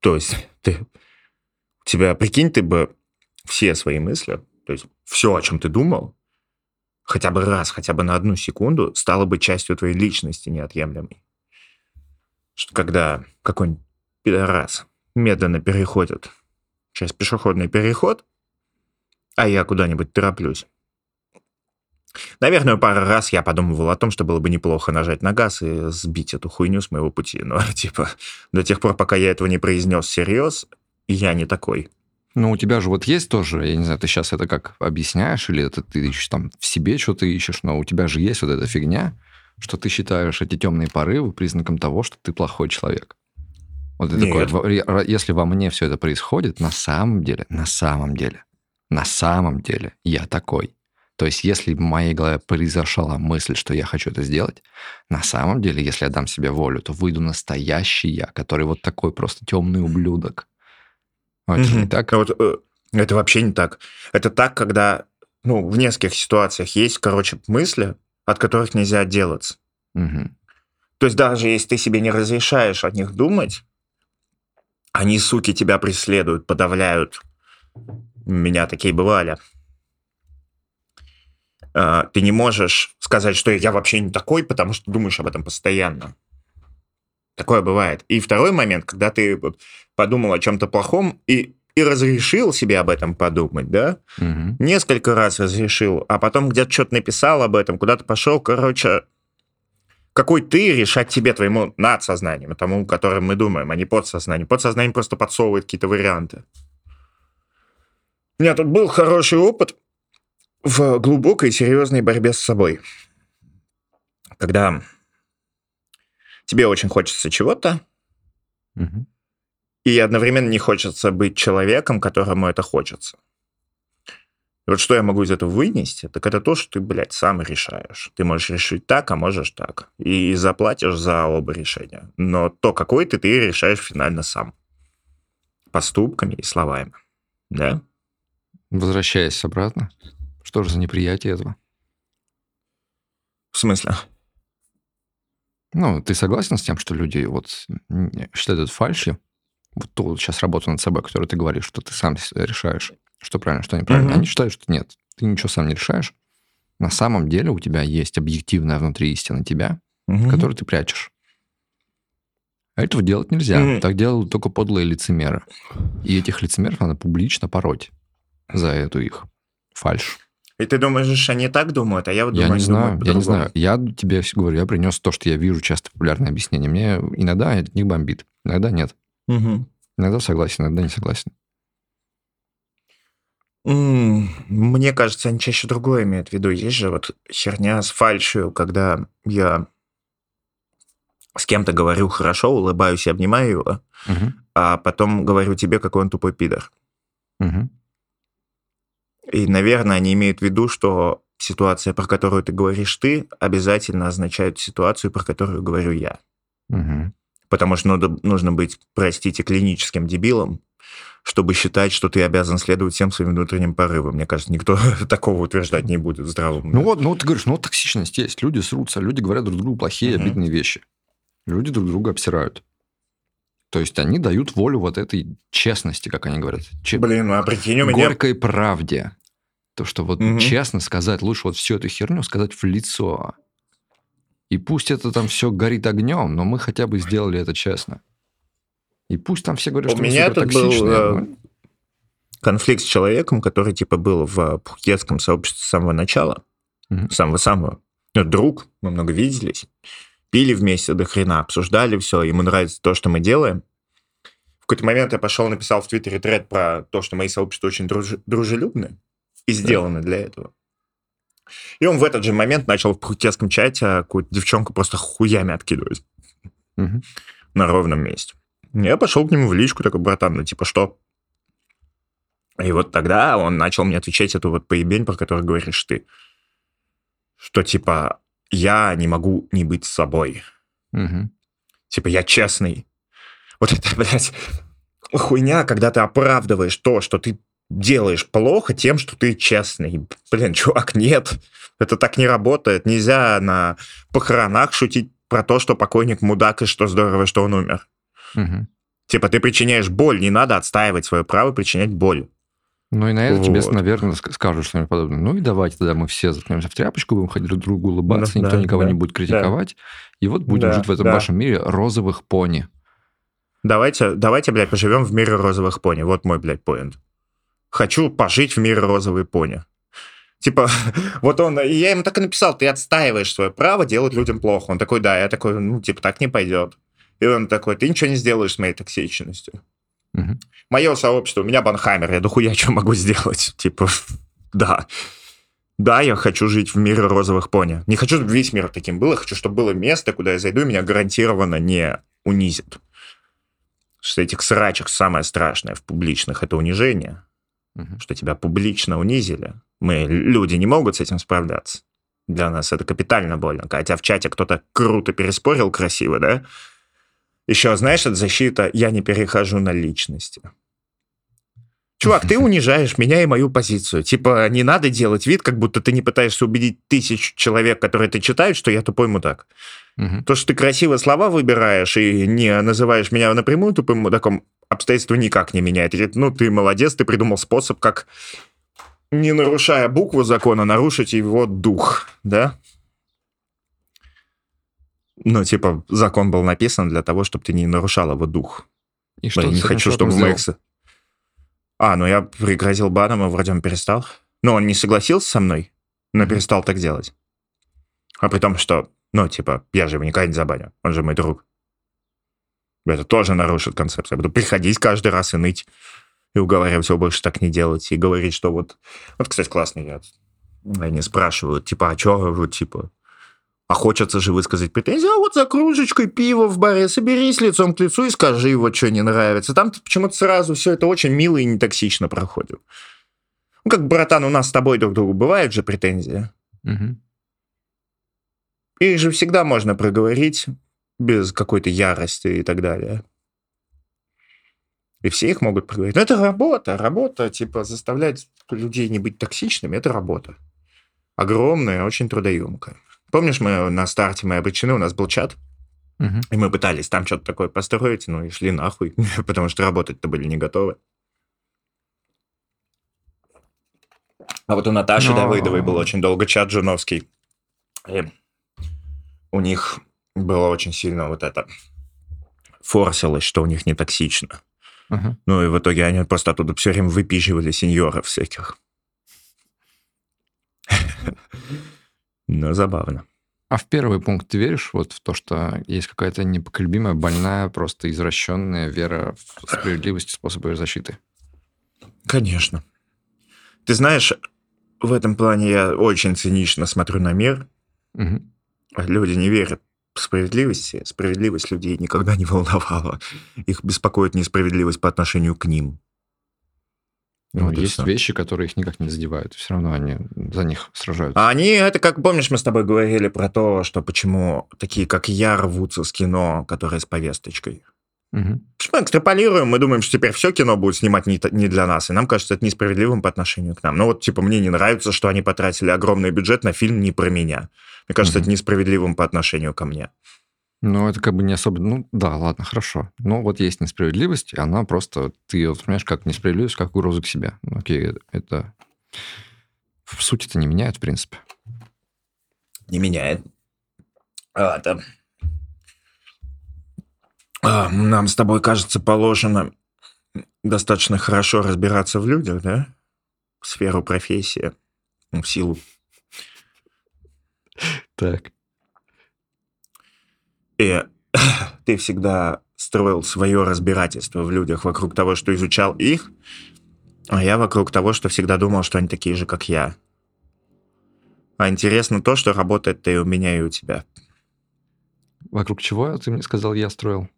То есть ты, тебя, прикинь, ты бы все свои мысли, то есть все, о чем ты думал, хотя бы раз, хотя бы на одну секунду стало бы частью твоей личности неотъемлемой. Что когда какой-нибудь пидорас медленно переходит через пешеходный переход, а я куда-нибудь тороплюсь, Наверное, пару раз я подумывал о том, что было бы неплохо нажать на газ и сбить эту хуйню с моего пути. Но, [LAUGHS] типа, до тех пор, пока я этого не произнес всерьез, я не такой. Ну, у тебя же вот есть тоже, я не знаю, ты сейчас это как объясняешь, или это ты ищешь там в себе что-то ищешь, но у тебя же есть вот эта фигня, что ты считаешь эти темные порывы признаком того, что ты плохой человек. Вот ты Нет. такой, если во мне все это происходит, на самом деле, на самом деле, на самом деле я такой. То есть, если в моей голове произошла мысль, что я хочу это сделать, на самом деле, если я дам себе волю, то выйду настоящий я, который вот такой просто темный ублюдок. А это угу. не так? Вот, это вообще не так. Это так, когда ну, в нескольких ситуациях есть, короче, мысли, от которых нельзя отделаться. Угу. То есть даже если ты себе не разрешаешь о них думать, они, суки, тебя преследуют, подавляют. У меня такие бывали. А, ты не можешь сказать, что я вообще не такой, потому что думаешь об этом постоянно. Такое бывает. И второй момент, когда ты подумал о чем-то плохом и, и разрешил себе об этом подумать, да? Угу. Несколько раз разрешил, а потом где-то что-то написал об этом, куда-то пошел, короче, какой ты решать тебе, твоему надсознанием, тому, которым мы думаем, а не подсознанием. Подсознание просто подсовывает какие-то варианты. У меня тут был хороший опыт в глубокой серьезной борьбе с собой. Когда тебе очень хочется чего-то, угу. и одновременно не хочется быть человеком, которому это хочется. И вот что я могу из этого вынести, так это то, что ты, блядь, сам решаешь. Ты можешь решить так, а можешь так. И заплатишь за оба решения. Но то, какой ты, ты решаешь финально сам. Поступками и словами. Да? Возвращаясь обратно, что же за неприятие этого? В смысле? Ну, ты согласен с тем, что люди вот считают это фальшью? Вот ту вот сейчас работу над собой, которую ты говоришь, что ты сам решаешь, что правильно, что неправильно. Mm-hmm. Они считают, что нет, ты ничего сам не решаешь. На самом деле у тебя есть объективная внутри истина тебя, mm-hmm. которую ты прячешь. А этого делать нельзя. Mm. Так делают только подлые лицемеры. И этих лицемеров надо публично пороть за эту их фальш. И ты думаешь, они так думают, а я вот я думаю, не знаю, я не знаю. Я тебе говорю, я принес то, что я вижу часто популярное объяснение. Мне иногда от них бомбит, иногда нет. Угу. Иногда согласен, иногда не согласен. Мне кажется, они чаще другое имеют в виду. Есть же вот херня с фальшью, когда я с кем-то говорю хорошо, улыбаюсь и обнимаю его, угу. а потом говорю тебе, какой он тупой пидор. Угу. И, наверное, они имеют в виду, что ситуация, про которую ты говоришь ты, обязательно означает ситуацию, про которую говорю я. Угу. Потому что нужно, нужно быть, простите, клиническим дебилом, чтобы считать, что ты обязан следовать всем своим внутренним порывам. Мне кажется, никто [LAUGHS] такого утверждать не будет здравым. Ну вот, ну вот ты говоришь, ну вот токсичность есть. Люди срутся, люди говорят друг другу плохие, угу. обидные вещи. Люди друг друга обсирают. То есть они дают волю вот этой честности, как они говорят. Че... Блин, ну а прикинь, у меня... Горькой правде. То, что вот угу. честно сказать, лучше вот всю эту херню сказать в лицо. И пусть это там все горит огнем, но мы хотя бы сделали это честно. И пусть там все говорят, у что меня мы был э, конфликт с человеком, который типа был в пхукетском сообществе с самого начала, угу. самого-самого. Ну, друг, мы много виделись, пили вместе до хрена, обсуждали все, ему нравится то, что мы делаем. В какой-то момент я пошел, написал в Твиттере тред про то, что мои сообщества очень друж... дружелюбны и сделаны для этого. И он в этот же момент начал в пхукетском чате какую-то девчонку просто хуями откидывать угу. на ровном месте. Я пошел к нему в личку, такой, братан, ну типа что? И вот тогда он начал мне отвечать эту вот поебень, про которую говоришь ты. Что типа я не могу не быть собой. Угу. Типа я честный. Вот это, блядь, хуйня, когда ты оправдываешь то, что ты делаешь плохо тем, что ты честный. Блин, чувак, нет. Это так не работает. Нельзя на похоронах шутить про то, что покойник мудак и что здорово, что он умер. Угу. Типа ты причиняешь боль, не надо отстаивать свое право причинять боль. Ну и на это вот. тебе, наверное, скажут что-нибудь подобное. Ну и давайте тогда мы все заткнемся в тряпочку, будем ходить друг другу улыбаться, да, никто да, никого да, не будет критиковать. Да. И вот будем да, жить в этом да. вашем мире розовых пони. Давайте, давайте, блядь, поживем в мире розовых пони. Вот мой, блядь, поинт. Хочу пожить в мире розовой пони. Типа, [LAUGHS] вот он, я ему так и написал, ты отстаиваешь свое право делать людям плохо. Он такой, да, я такой, ну, типа, так не пойдет. И он такой, ты ничего не сделаешь с моей токсичностью. Угу. Мое сообщество, у меня банхаймер, я дохуя что могу сделать. [LAUGHS] Типа, да. Да, я хочу жить в мире розовых пони. Не хочу, чтобы весь мир таким был. Я хочу, чтобы было место, куда я зайду, и меня гарантированно не унизит. Что этих срачек самое страшное в публичных – это унижение. Угу. Что тебя публично унизили. Мы, люди, не могут с этим справляться. Для нас это капитально больно. Хотя в чате кто-то круто переспорил красиво, да? Еще, знаешь, это защита «я не перехожу на личности». Чувак, ты [LAUGHS] унижаешь меня и мою позицию. Типа, не надо делать вид, как будто ты не пытаешься убедить тысяч человек, которые ты читают, что я тупой мудак. Угу. То, что ты красиво слова выбираешь и не называешь меня напрямую тупым мудаком, обстоятельства никак не меняет. И, ну, ты молодец, ты придумал способ, как, не нарушая букву закона, нарушить его дух, да? Ну, типа, закон был написан для того, чтобы ты не нарушал его дух. И что я не хочу, чтобы в моих... А, ну я пригрозил баном, и вроде он перестал. Ну, он не согласился со мной, но mm-hmm. перестал так делать. А при том, что, ну, типа, я же его никогда не забаню, он же мой друг. Это тоже нарушит концепцию. Я буду приходить каждый раз и ныть, и уговаривать его больше так не делать, и говорить, что вот... Вот, кстати, классный я. Они спрашивают, типа, а вот, типа, а хочется же высказать претензии, а вот за кружечкой пива в баре соберись лицом к лицу и скажи, вот что не нравится. Там почему-то сразу все это очень мило и не токсично проходит. Ну, как, братан, у нас с тобой друг другу бывают же претензии. Угу. Их же всегда можно проговорить без какой-то ярости и так далее. И все их могут проговорить. Но это работа, работа, типа заставлять людей не быть токсичными, это работа. Огромная, очень трудоемкая. Помнишь, мы на старте мы обречены, у нас был чат, угу. и мы пытались там что-то такое построить, ну и шли нахуй, [LAUGHS] потому что работать-то были не готовы. А вот у Наташи Но... Давыдовой был очень долго чат Жуновский. И у них было очень сильно вот это форсилось, что у них не токсично. Uh-huh. Ну и в итоге они просто оттуда все время выпиживали сеньоров всяких. [LAUGHS] Но забавно. А в первый пункт ты веришь вот в то, что есть какая-то непоколебимая, больная, просто извращенная вера в справедливость и способы защиты? Конечно. Ты знаешь, в этом плане я очень цинично смотрю на мир. Угу. Люди не верят в справедливости. Справедливость людей никогда не волновала. Их беспокоит несправедливость по отношению к ним. Ну, вот есть вещи, которые их никак не задевают. Все равно они за них сражаются. А они, это как, помнишь, мы с тобой говорили про то, что почему такие, как я, рвутся с кино, которое с повесточкой. Угу. Мы экстраполируем, мы думаем, что теперь все кино будет снимать не, не для нас, и нам кажется это несправедливым по отношению к нам. Ну вот, типа, мне не нравится, что они потратили огромный бюджет на фильм не про меня. Мне кажется, угу. это несправедливым по отношению ко мне. Ну, это как бы не особо... Ну, да, ладно, хорошо. Но вот есть несправедливость, и она просто... Ты ее воспринимаешь как несправедливость, как угрозу к себе. Ну, окей, это... В сути это не меняет, в принципе. Не меняет. А, это... А, нам с тобой, кажется, положено достаточно хорошо разбираться в людях, да? В сферу профессии, в силу. Так. И [CLEARS THROAT] ты всегда строил свое разбирательство в людях вокруг того, что изучал их, а я вокруг того, что всегда думал, что они такие же, как я. А интересно то, что работает и у меня, и у тебя. Вокруг чего, ты мне сказал, я строил?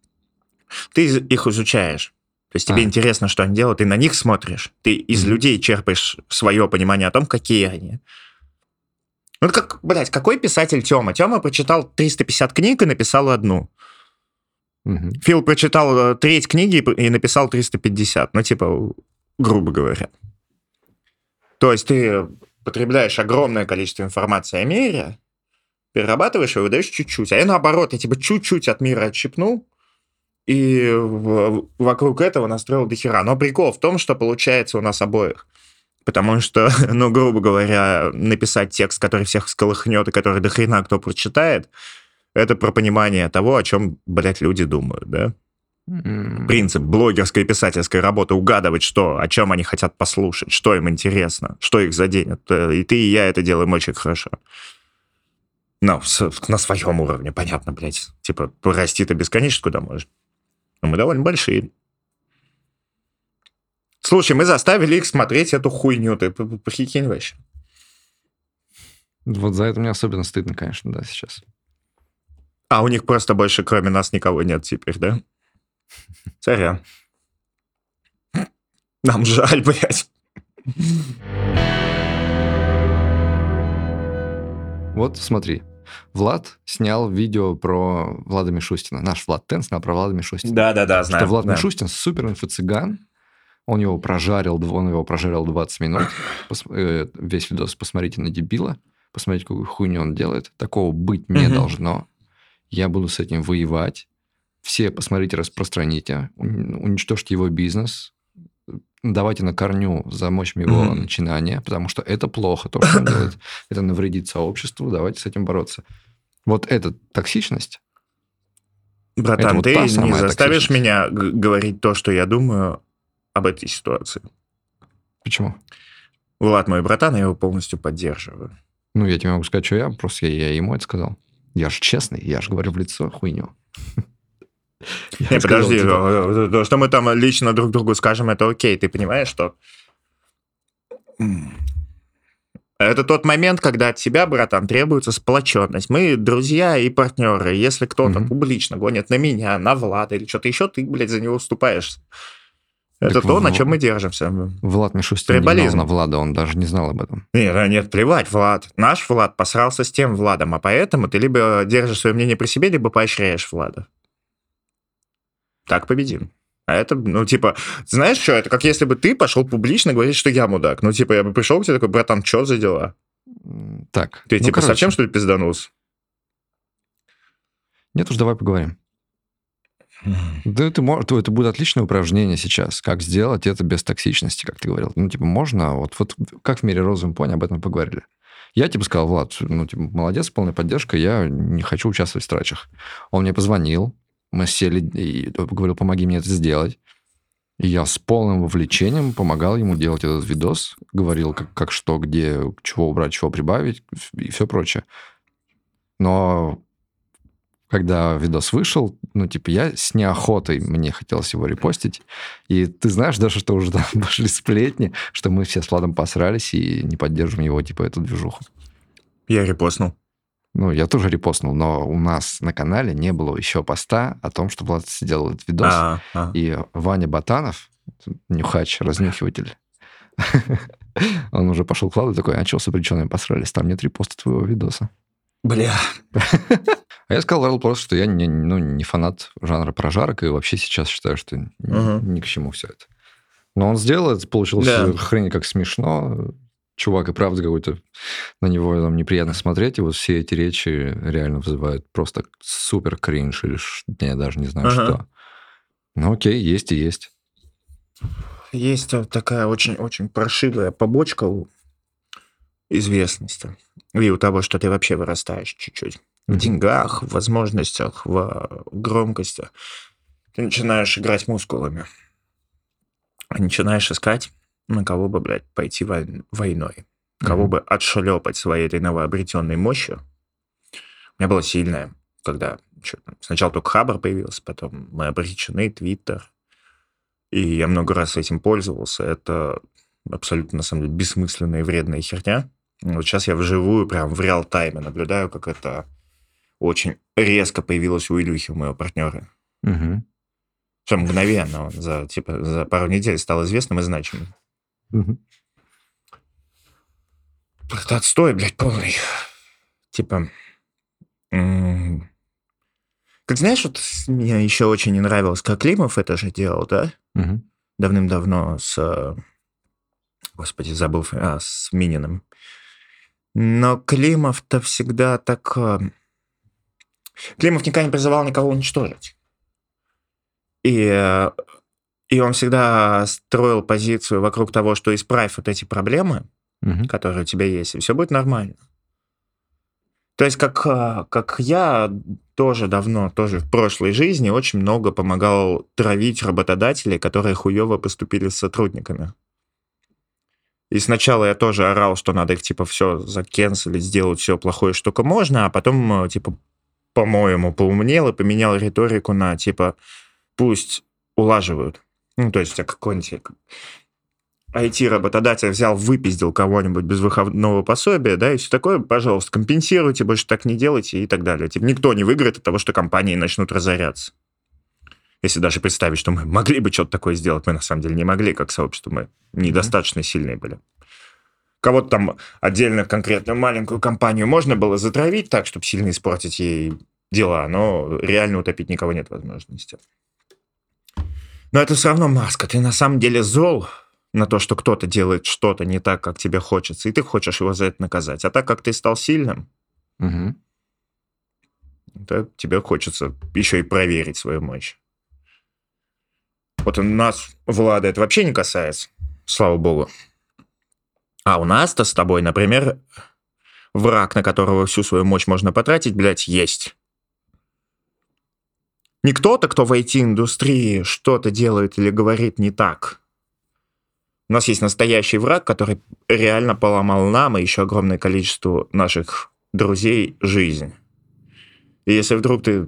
Ты их изучаешь. То есть тебе а. интересно, что они делают, ты на них смотришь, ты из mm-hmm. людей черпаешь свое понимание о том, какие они. Ну, как, блядь, какой писатель Тёма? Тёма прочитал 350 книг и написал одну. Угу. Фил прочитал э, треть книги и написал 350. Ну, типа, грубо говоря. То есть ты потребляешь огромное количество информации о мире, перерабатываешь и выдаешь чуть-чуть. А я наоборот, я типа чуть-чуть от мира отщипнул, и вокруг этого настроил дохера. Но прикол в том, что получается у нас обоих – Потому что, [LAUGHS] ну, грубо говоря, написать текст, который всех сколыхнет и который до хрена кто прочитает, это про понимание того, о чем, блядь, люди думают, да? Mm. Принцип блогерской писательской работы угадывать, что, о чем они хотят послушать, что им интересно, что их заденет. Э, и ты, и я это делаем очень хорошо. Ну, на своем уровне, понятно, блядь. Типа, расти-то бесконечно куда можешь. Но мы довольно большие. Слушай, мы заставили их смотреть эту хуйню. Ты похикинь вообще. Вот за это мне особенно стыдно, конечно, да, сейчас. А у них просто больше, кроме нас, никого нет теперь, да? Сорян. Нам жаль, блядь. Вот смотри, Влад снял видео про Влада Мишустина. Наш Влад Тен снял про Влада Мишустина. Да-да-да, знаю. Что Влад да. Мишустин супер инфо-цыган, он его прожарил, он его прожарил 20 минут. Пос, э, весь видос посмотрите на дебила. Посмотрите, какую хуйню он делает. Такого быть не должно. Я буду с этим воевать. Все посмотрите, распространите. Уничтожьте его бизнес. Давайте на корню замочим его mm-hmm. начинание, потому что это плохо, то, что он [COUGHS] делает. Это навредит сообществу. Давайте с этим бороться. Вот эта токсичность, Братан, вот ты не заставишь меня говорить то, что я думаю об этой ситуации. Почему? Влад мой братан, я его полностью поддерживаю. Ну, я тебе могу сказать, что я, просто я, я ему это сказал. Я же честный, я же говорю в лицо хуйню. [LAUGHS] Не, подожди, типа то, что мы там лично друг другу скажем, это окей. Ты понимаешь, что это тот момент, когда от тебя, братан, требуется сплоченность. Мы друзья и партнеры. Если кто-то публично гонит на меня, на Влада или что-то еще, ты, блядь, за него уступаешь. Это так то, в... на чем мы держимся. Влад Мишустин Трибализм. не на Влада, он даже не знал об этом. Нет, нет, плевать, Влад. Наш Влад посрался с тем Владом, а поэтому ты либо держишь свое мнение при себе, либо поощряешь Влада. Так победим. А это, ну, типа, знаешь что, это как если бы ты пошел публично говорить, что я мудак. Ну, типа, я бы пришел к тебе такой, братан, что за дела? Так. Ты, ну, типа, короче. совсем, что ли, пизданулся? Нет уж, давай поговорим. Да это, это будет отличное упражнение сейчас, как сделать это без токсичности, как ты говорил. Ну, типа, можно, вот, вот как в мире розовом пони об этом поговорили. Я тебе сказал, Влад, ну, типа, молодец, полная поддержка, я не хочу участвовать в страчах. Он мне позвонил, Мы сели и говорил, помоги мне это сделать. И я с полным вовлечением помогал ему делать этот видос, говорил, как, как что, где, чего убрать, чего прибавить и все прочее. Но когда видос вышел, ну, типа, я с неохотой, мне хотелось его репостить. И ты знаешь даже, что уже там [LAUGHS] пошли сплетни, что мы все с Владом посрались и не поддерживаем его, типа, эту движуху. Я репостнул. Ну, я тоже репостнул, но у нас на канале не было еще поста о том, что Влад сделал этот видос. А, а. И Ваня Батанов, нюхач, разнюхиватель, [LAUGHS] он уже пошел к Владу такой, а что с обреченными посрались? Там нет репоста твоего видоса. Бля. [LAUGHS] А я сказал просто, что я не, ну, не фанат жанра прожарок, и вообще сейчас считаю, что угу. ни, ни к чему все это. Но он сделал это, получилось да. хрень как смешно. Чувак и правда какой-то на него там неприятно смотреть, и вот все эти речи реально вызывают просто супер кринж или я даже не знаю ага. что. Ну окей, есть и есть. Есть такая очень-очень прошивая побочка у известности. И у того, что ты вообще вырастаешь чуть-чуть в деньгах, в возможностях, в громкости. Ты начинаешь играть мускулами. Начинаешь искать, на кого бы, блядь, пойти войной. Кого mm-hmm. бы отшлепать своей этой новообретенной мощью. У меня было сильное, когда что, сначала только Хабр появился, потом мы обречены, Твиттер. И я много раз этим пользовался. Это абсолютно, на самом деле, бессмысленная и вредная херня. Вот сейчас я вживую, прям в реал-тайме наблюдаю, как это очень резко появилось у Илюхи, у моего партнера. Угу. Что мгновенно, он за, типа, за пару недель стал известным и значимым. Угу. Это отстой, блядь, полный. Типа... Как знаешь, вот мне еще очень не нравилось, как Климов это же делал, да? Угу. Давным-давно с... Господи, забыл, а, с Мининым. Но Климов-то всегда так... Климов никогда не призывал никого уничтожить. И, э, и он всегда строил позицию вокруг того, что исправь вот эти проблемы, угу. которые у тебя есть, и все будет нормально. То есть как, э, как я тоже давно, тоже в прошлой жизни очень много помогал травить работодателей, которые хуево поступили с сотрудниками. И сначала я тоже орал, что надо их, типа, все закенселить, сделать все плохое, что только можно, а потом, э, типа, по-моему, поумнел и поменял риторику на, типа, пусть улаживают. Ну, то есть, какой-нибудь IT-работодатель взял, выпиздил кого-нибудь без выходного пособия, да, и все такое, пожалуйста, компенсируйте, больше так не делайте и так далее. Типа, никто не выиграет от того, что компании начнут разоряться. Если даже представить, что мы могли бы что-то такое сделать, мы на самом деле не могли, как сообщество, мы недостаточно сильные были. Кого-то там отдельно, конкретно маленькую компанию можно было затравить так, чтобы сильно испортить ей дела, но реально утопить никого нет возможности. Но это все равно маска. Ты на самом деле зол на то, что кто-то делает что-то не так, как тебе хочется, и ты хочешь его за это наказать. А так как ты стал сильным, угу. то тебе хочется еще и проверить свою мощь. Вот у нас, Влада, это вообще не касается, слава богу. А у нас-то с тобой, например, враг, на которого всю свою мощь можно потратить, блядь, есть. Не кто-то, кто в IT-индустрии что-то делает или говорит не так. У нас есть настоящий враг, который реально поломал нам и еще огромное количество наших друзей жизнь. И если вдруг ты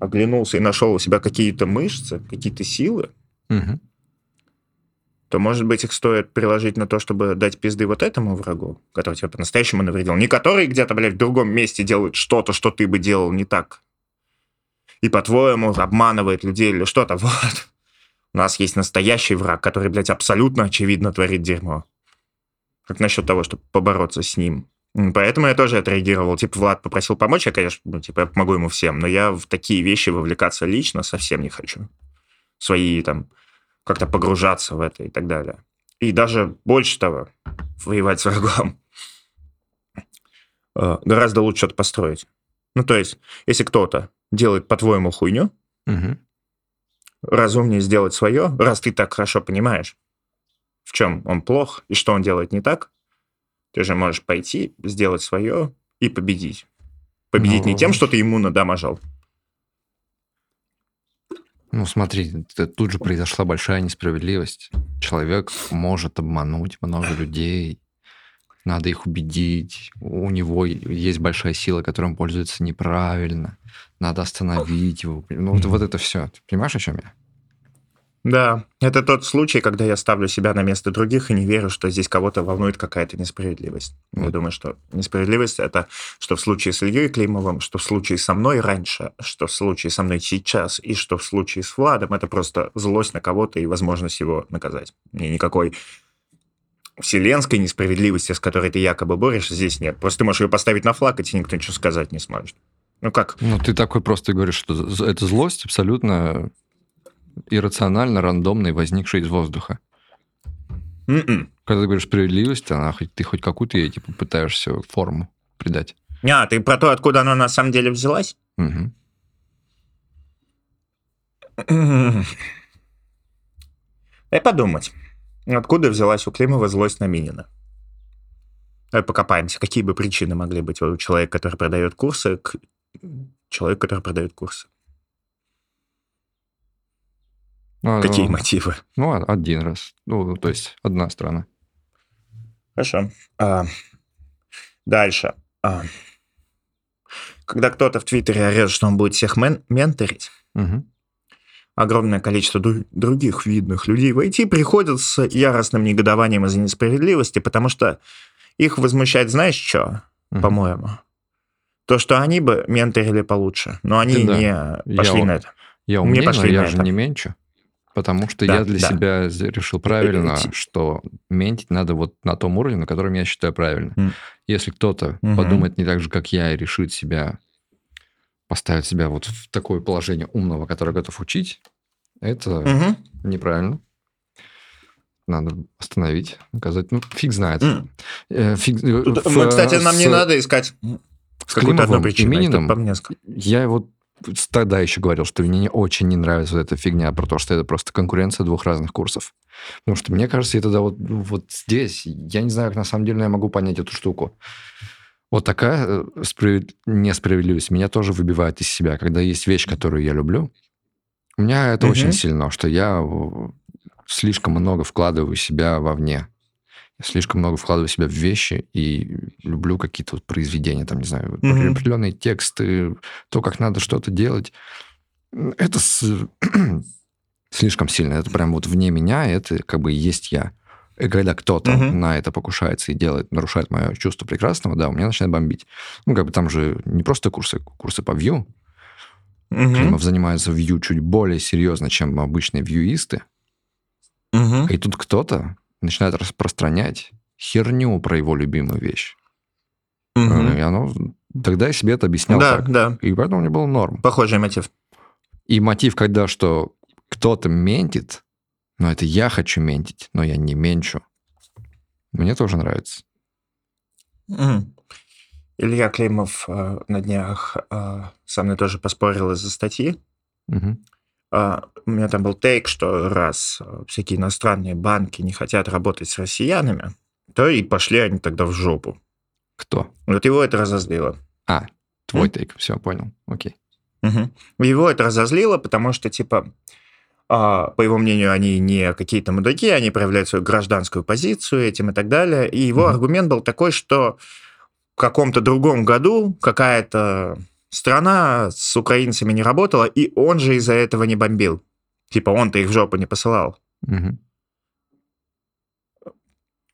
оглянулся и нашел у себя какие-то мышцы, какие-то силы, угу. То, может быть, их стоит приложить на то, чтобы дать пизды вот этому врагу, который тебе по-настоящему навредил. Не который где-то, блядь, в другом месте делает что-то, что ты бы делал не так. И, по-твоему, обманывает людей или что-то. [LAUGHS] Вот. У нас есть настоящий враг, который, блядь, абсолютно очевидно творит дерьмо. Как насчет того, чтобы побороться с ним? Поэтому я тоже отреагировал. Типа, Влад попросил помочь, я, конечно, ну, типа, я помогу ему всем, но я в такие вещи вовлекаться лично совсем не хочу. Свои там как-то погружаться в это и так далее. И даже больше того, воевать с врагом. Э, гораздо лучше что-то построить. Ну, то есть, если кто-то делает, по-твоему, хуйню, угу. разумнее сделать свое, раз ты так хорошо понимаешь, в чем он плох и что он делает не так, ты же можешь пойти, сделать свое и победить. Победить ну, не тем, что ты ему надамажал, Ну, смотри, тут же произошла большая несправедливость. Человек может обмануть много людей, надо их убедить, у него есть большая сила, которой он пользуется неправильно, надо остановить его. Ну, вот, вот это все. Ты понимаешь, о чем я? Да, это тот случай, когда я ставлю себя на место других и не верю, что здесь кого-то волнует какая-то несправедливость. Я думаю, что несправедливость это что в случае с Ильей Климовым, что в случае со мной раньше, что в случае со мной сейчас и что в случае с Владом, это просто злость на кого-то и возможность его наказать. И никакой вселенской несправедливости, с которой ты якобы борешься, здесь нет. Просто ты можешь ее поставить на флаг, и тебе никто ничего сказать не сможет. Ну как? Ну ты такой просто говоришь, что это злость абсолютно иррационально, рандомной, возникшей из воздуха. Mm-mm. М-м. Когда ты говоришь справедливость, она хоть ты хоть какую-то ей типа пытаешься форму придать. А, ты про то, откуда она на самом деле взялась? Угу. Дай подумать. Откуда взялась у Климова злость на Минина? Давай покопаемся, какие бы причины могли быть у человека, который продает курсы, к человеку, который продает курсы. А, Какие ну, мотивы? Ну, один раз. Ну, то есть одна страна. Хорошо. А, дальше. А, когда кто-то в Твиттере орет, что он будет всех мен- менторить, угу. огромное количество ду- других видных людей в IT приходят с яростным негодованием из-за несправедливости, потому что их возмущает, знаешь, что, угу. по-моему? То, что они бы менторили получше, но они да. не пошли я, на это. Я умнее, не пошли но я же это. не меньше. Потому что да, я для да. себя решил правильно, что ментить надо вот на том уровне, на котором я считаю правильно. Mm. Если кто-то mm-hmm. подумает не так же, как я, и решит себя, поставить себя вот в такое положение умного, который готов учить, это mm-hmm. неправильно. Надо остановить, наказать. Ну, фиг знает. Mm. Фиг... Тут, в, кстати, нам с... не надо искать какую-то одну причину. Минином, я вот тогда еще говорил, что мне очень не нравится вот эта фигня про то, что это просто конкуренция двух разных курсов. Потому что мне кажется, это да вот, вот здесь, я не знаю, как на самом деле я могу понять эту штуку. Вот такая э, справед... несправедливость меня тоже выбивает из себя, когда есть вещь, которую я люблю. У меня это угу. очень сильно, что я слишком много вкладываю себя вовне слишком много вкладываю себя в вещи и люблю какие-то вот произведения, там, не знаю, mm-hmm. определенные тексты, то, как надо что-то делать. Это с... [CLEARS THROAT] слишком сильно. Это прям вот вне меня, это как бы есть я. И когда кто-то mm-hmm. на это покушается и делает, нарушает мое чувство прекрасного, да, у меня начинает бомбить. Ну, как бы там же не просто курсы, курсы по вью. Mm-hmm. Климов занимается вью чуть более серьезно, чем обычные вьюисты. Mm-hmm. И тут кто-то начинает распространять херню про его любимую вещь. Угу. И оно... Тогда я себе это объяснял да, так. Да. И поэтому мне был норм. Похожий мотив. И мотив, когда что кто-то ментит, но это я хочу ментить, но я не менчу. Мне тоже нравится. Mm. Илья Климов э, на днях э, со мной тоже поспорил из-за статьи. Угу. А, у меня там был тейк, что раз а, всякие иностранные банки не хотят работать с россиянами, то и пошли они тогда в жопу. Кто? Вот его это разозлило. А, твой М? тейк, все, понял, окей. Угу. Его это разозлило, потому что, типа, по его мнению, они не какие-то мудаки, они проявляют свою гражданскую позицию этим и так далее. И его угу. аргумент был такой, что в каком-то другом году какая-то страна с украинцами не работала, и он же из-за этого не бомбил. Типа он-то их в жопу не посылал. Угу.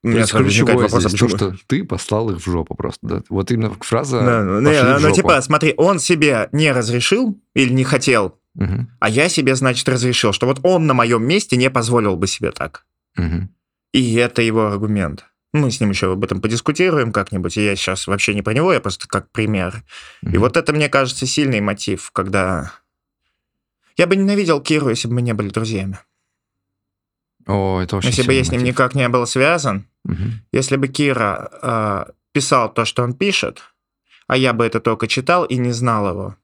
У меня То есть вопрос, здесь то, что ты послал их в жопу просто, да? Вот именно фраза да, ну, не, ну, типа, смотри, он себе не разрешил или не хотел, угу. а я себе, значит, разрешил, что вот он на моем месте не позволил бы себе так. Угу. И это его аргумент. Мы с ним еще об этом подискутируем как-нибудь. И я сейчас вообще не про него, я просто как пример. Mm-hmm. И вот это, мне кажется, сильный мотив, когда... Я бы ненавидел Киру, если бы мы не были друзьями. О, это очень Если бы я с ним никак не был связан, mm-hmm. если бы Кира э, писал то, что он пишет, а я бы это только читал и не знал его,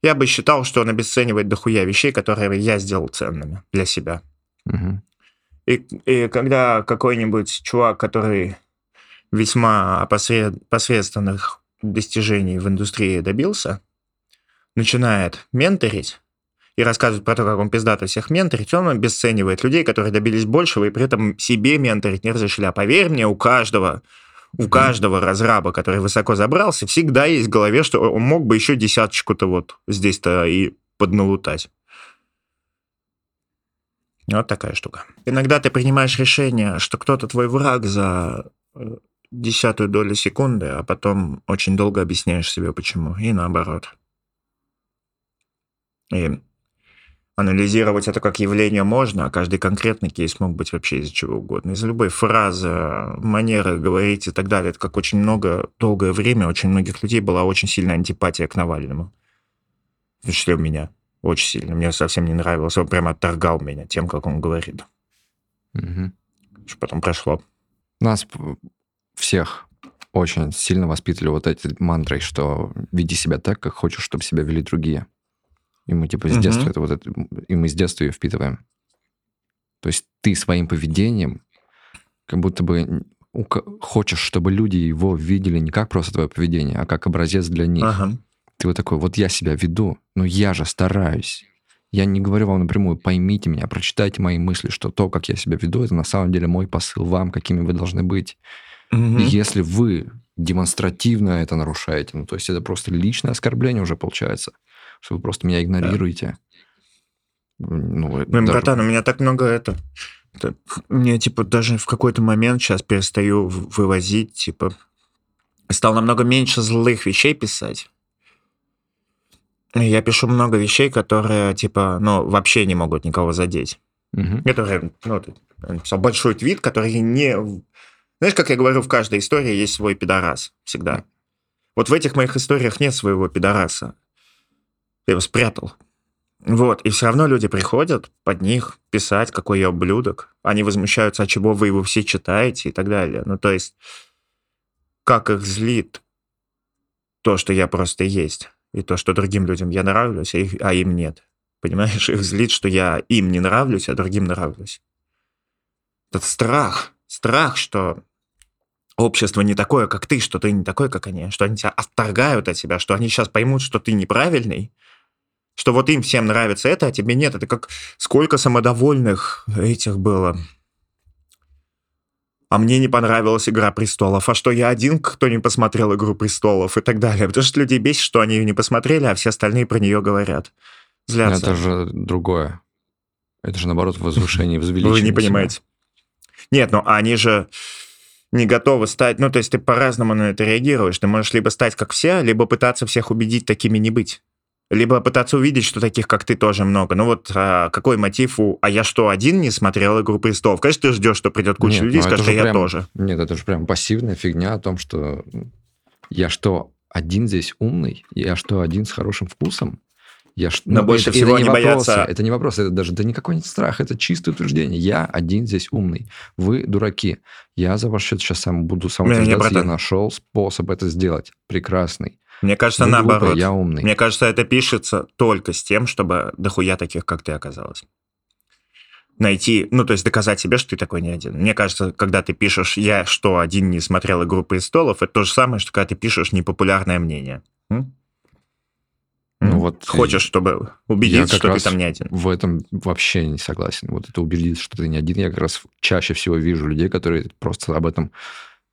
я бы считал, что он обесценивает дохуя вещей, которые я сделал ценными для себя. Mm-hmm. И, и когда какой-нибудь чувак, который весьма посред, посредственных достижений в индустрии добился, начинает менторить, и рассказывает про то, как он пиздато всех менторит, он обесценивает людей, которые добились большего, и при этом себе менторить не разрешили. А поверь мне, у каждого, у каждого разраба, который высоко забрался, всегда есть в голове, что он мог бы еще десяточку-то вот здесь-то и подналутать. Вот такая штука. Иногда ты принимаешь решение, что кто-то твой враг за э, десятую долю секунды, а потом очень долго объясняешь себе, почему. И наоборот. И анализировать это как явление можно, а каждый конкретный кейс мог быть вообще из-за чего угодно. Из любой фразы, манеры говорить и так далее. Это как очень много, долгое время очень многих людей была очень сильная антипатия к Навальному. В числе у меня. Очень сильно. Мне совсем не нравилось. Он прямо отторгал меня тем, как он говорит. Угу. Что потом прошло. Нас всех очень сильно воспитывали вот этой мантрой, что веди себя так, как хочешь, чтобы себя вели другие. И мы типа с угу. детства это вот это, и мы с детства ее впитываем. То есть ты своим поведением как будто бы хочешь, чтобы люди его видели не как просто твое поведение, а как образец для них. Ага. Ты вот такой, вот я себя веду, но я же стараюсь. Я не говорю вам напрямую, поймите меня, прочитайте мои мысли, что то, как я себя веду, это на самом деле мой посыл вам, какими вы должны быть. Угу. И если вы демонстративно это нарушаете, ну, то есть это просто личное оскорбление уже получается, что вы просто меня игнорируете. Да. Ну, Блин, даже... братан, у меня так много это... это... Мне, типа, даже в какой-то момент сейчас перестаю вывозить, типа... Стал намного меньше злых вещей писать. Я пишу много вещей, которые, типа, ну, вообще не могут никого задеть. Угу. Которые, ну, написал большой твит, который не... Знаешь, как я говорю, в каждой истории есть свой пидорас всегда. Вот в этих моих историях нет своего пидораса. Я его спрятал. Вот, и все равно люди приходят под них писать, какой я ублюдок. Они возмущаются, а чего вы его все читаете и так далее. Ну, то есть, как их злит то, что я просто есть и то, что другим людям я нравлюсь, а, их, а им нет. Понимаешь, их злит, что я им не нравлюсь, а другим нравлюсь. Этот страх, страх, что общество не такое, как ты, что ты не такой, как они, что они тебя отторгают от тебя, что они сейчас поймут, что ты неправильный, что вот им всем нравится это, а тебе нет. Это как сколько самодовольных этих было а мне не понравилась «Игра престолов», а что я один, кто не посмотрел «Игру престолов» и так далее. Потому что людей бесит, что они ее не посмотрели, а все остальные про нее говорят. Злятся. Это же другое. Это же, наоборот, возвышение, возвеличение. [LAUGHS] Вы не понимаете. Нет, ну они же не готовы стать... Ну, то есть ты по-разному на это реагируешь. Ты можешь либо стать как все, либо пытаться всех убедить такими не быть либо пытаться увидеть, что таких, как ты, тоже много. Ну вот а, какой мотив у «А я что, один не смотрел «Игру престолов»? Конечно, ты ждешь, что придет куча нет, людей и ну скажет, что я прям, тоже. Нет, это же прям пассивная фигня о том, что я что, один здесь умный? Я что, один с хорошим вкусом? Я ш... Но ну, больше это, всего это не они вопрос, боятся... Это не вопрос, это даже да никакой не страх, это чистое утверждение. Я один здесь умный, вы дураки. Я за ваш счет сейчас сам буду сам утверждаться, я нашел способ это сделать. Прекрасный. Мне кажется, Вы наоборот. Глупый, я умный. Мне кажется, это пишется только с тем, чтобы дохуя таких, как ты, оказалось. Найти, ну, то есть доказать себе, что ты такой не один. Мне кажется, когда ты пишешь «я что, один не смотрел «Игру престолов», это то же самое, что когда ты пишешь непопулярное мнение. М? Ну, вот Хочешь, чтобы убедиться, что ты там не один. В этом вообще не согласен. Вот это убедиться, что ты не один. Я как раз чаще всего вижу людей, которые просто об этом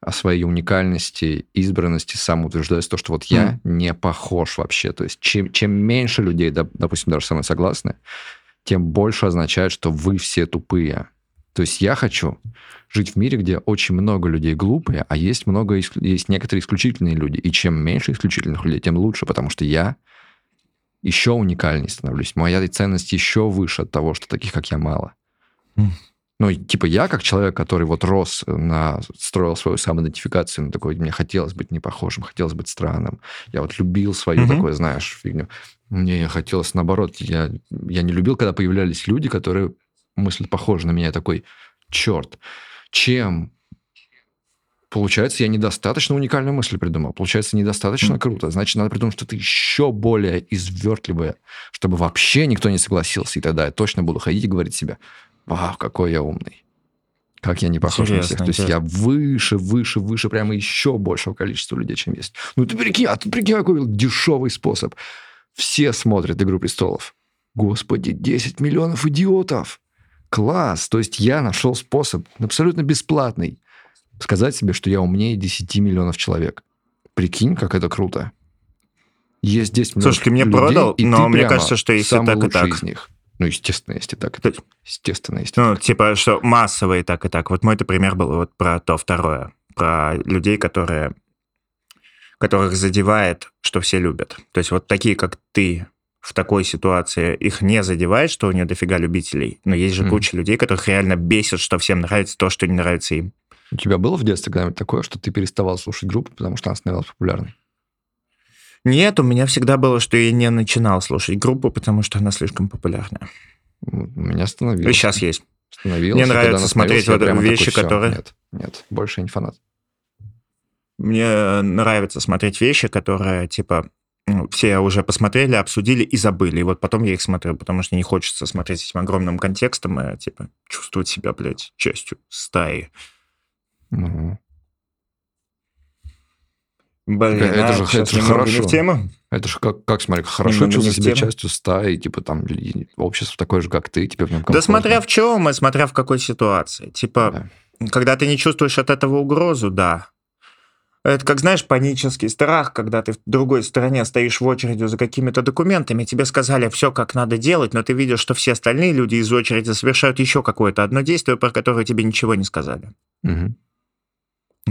о своей уникальности, избранности сам утверждается то, что вот я mm. не похож вообще. То есть чем, чем меньше людей, допустим, даже со мной согласны, тем больше означает, что вы все тупые. То есть я хочу жить в мире, где очень много людей глупые, а есть много, есть некоторые исключительные люди. И чем меньше исключительных людей, тем лучше, потому что я еще уникальнее становлюсь. Моя ценность еще выше от того, что таких, как я, мало. Mm. Ну, типа я, как человек, который вот рос, на, строил свою самоидентификацию, на такой, мне хотелось быть не похожим, хотелось быть странным. Я вот любил свою mm-hmm. такое, знаешь, фигню. Мне хотелось наоборот. Я, я не любил, когда появлялись люди, которые мыслят похожи на меня. Я такой, черт, чем Получается, я недостаточно уникальную мысль придумал. Получается, недостаточно mm. круто. Значит, надо придумать что-то еще более извертливое, чтобы вообще никто не согласился. И тогда я точно буду ходить и говорить себе, вау, какой я умный. Как я не похож интересно, на всех. То есть я выше, выше, выше, прямо еще большего количества людей, чем есть. Ну ты прикинь, а ты прикинь, какой дешевый способ. Все смотрят «Игру престолов». Господи, 10 миллионов идиотов! Класс! То есть я нашел способ, абсолютно бесплатный, сказать себе, что я умнее 10 миллионов человек. Прикинь, как это круто. Есть 10 миллионов Слушай, ты мне людей, продал, но мне кажется, что если так и так. из них. Ну, естественно, если так и так. Естественно, если Ну, так. типа, что массовые так и так. Вот мой-то пример был вот про то второе. Про людей, которые которых задевает, что все любят. То есть вот такие, как ты, в такой ситуации их не задевает, что у нее дофига любителей. Но есть же Мгм. куча людей, которых реально бесит, что всем нравится то, что не нравится им. У тебя было в детстве когда-нибудь такое, что ты переставал слушать группу, потому что она становилась популярной? Нет, у меня всегда было, что я не начинал слушать группу, потому что она слишком популярная. У меня становилось. И сейчас есть. становилось. Мне нравится смотреть вот вещи, такой, «Всё, которые- Нет, нет, больше не фанат. Мне нравится смотреть вещи, которые, типа, ну, все уже посмотрели, обсудили и забыли. И вот потом я их смотрю, потому что не хочется смотреть этим огромным контекстом и, типа, чувствовать себя, блядь, частью стаи. Мгм. Блин, Это а, же- это же хорошо. в тему. Это же как, как смотри, хорошо Немного чувствовать себя частью стаи, типа там общество такое же, как ты, тебе в нем Да комфортно. смотря в чем и смотря в какой ситуации. Типа, Да. когда ты не чувствуешь от этого угрозу, да. Это как, знаешь, панический страх, когда ты в другой стороне стоишь в очереди за какими-то документами, тебе сказали все, как надо делать, но ты видишь, что все остальные люди из очереди совершают еще какое-то одно действие, про которое тебе ничего не сказали. Мгм.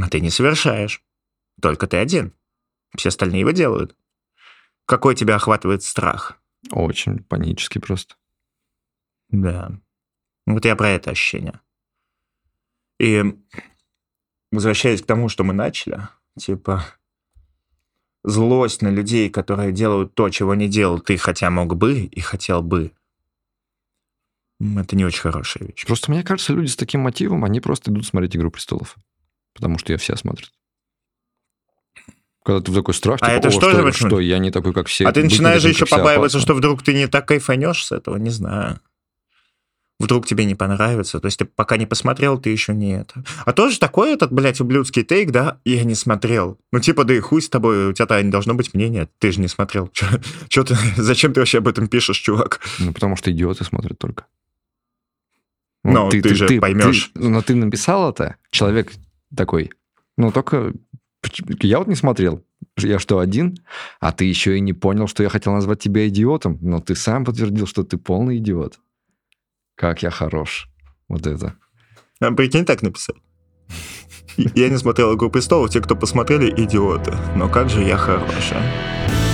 А ты не совершаешь. Только ты один. Все остальные его делают. Какой тебя охватывает страх? Очень панически просто. Да. Вот я про это ощущение. И возвращаясь к тому, что мы начали, типа злость на людей, которые делают то, чего не делал ты, хотя мог бы и хотел бы, это не очень хорошая вещь. Просто мне кажется, люди с таким мотивом, они просто идут смотреть «Игру престолов». Потому что ее все смотрят. Когда ты в такой страх, А типа, это «О, что что, что, я не такой, как все. а ты начинаешь же еще побаиваться, опасно». что вдруг ты не так кайфанешь с этого, не знаю. Вдруг тебе не понравится. То есть ты пока не посмотрел, ты еще не это. А тоже такой этот, блядь, ублюдский тейк, да? Я не смотрел. Ну, типа, да и хуй с тобой, у тебя-то не должно быть мнения. Ты же не смотрел. [LAUGHS] Че ты, [LAUGHS] зачем ты вообще об этом пишешь, чувак? Ну, потому что идиоты смотрят только. Ну, ты же поймешь. ты- но ты написал это, человек такой, ну, только я вот не смотрел. Я что, один? А ты еще и не понял, что я хотел назвать тебя идиотом, но ты сам подтвердил, что ты полный идиот. Как я хорош. Вот это. А, прикинь, так написать. Я не смотрел «Игру престолов», те, кто посмотрели, идиоты. Но как же я хорош, а?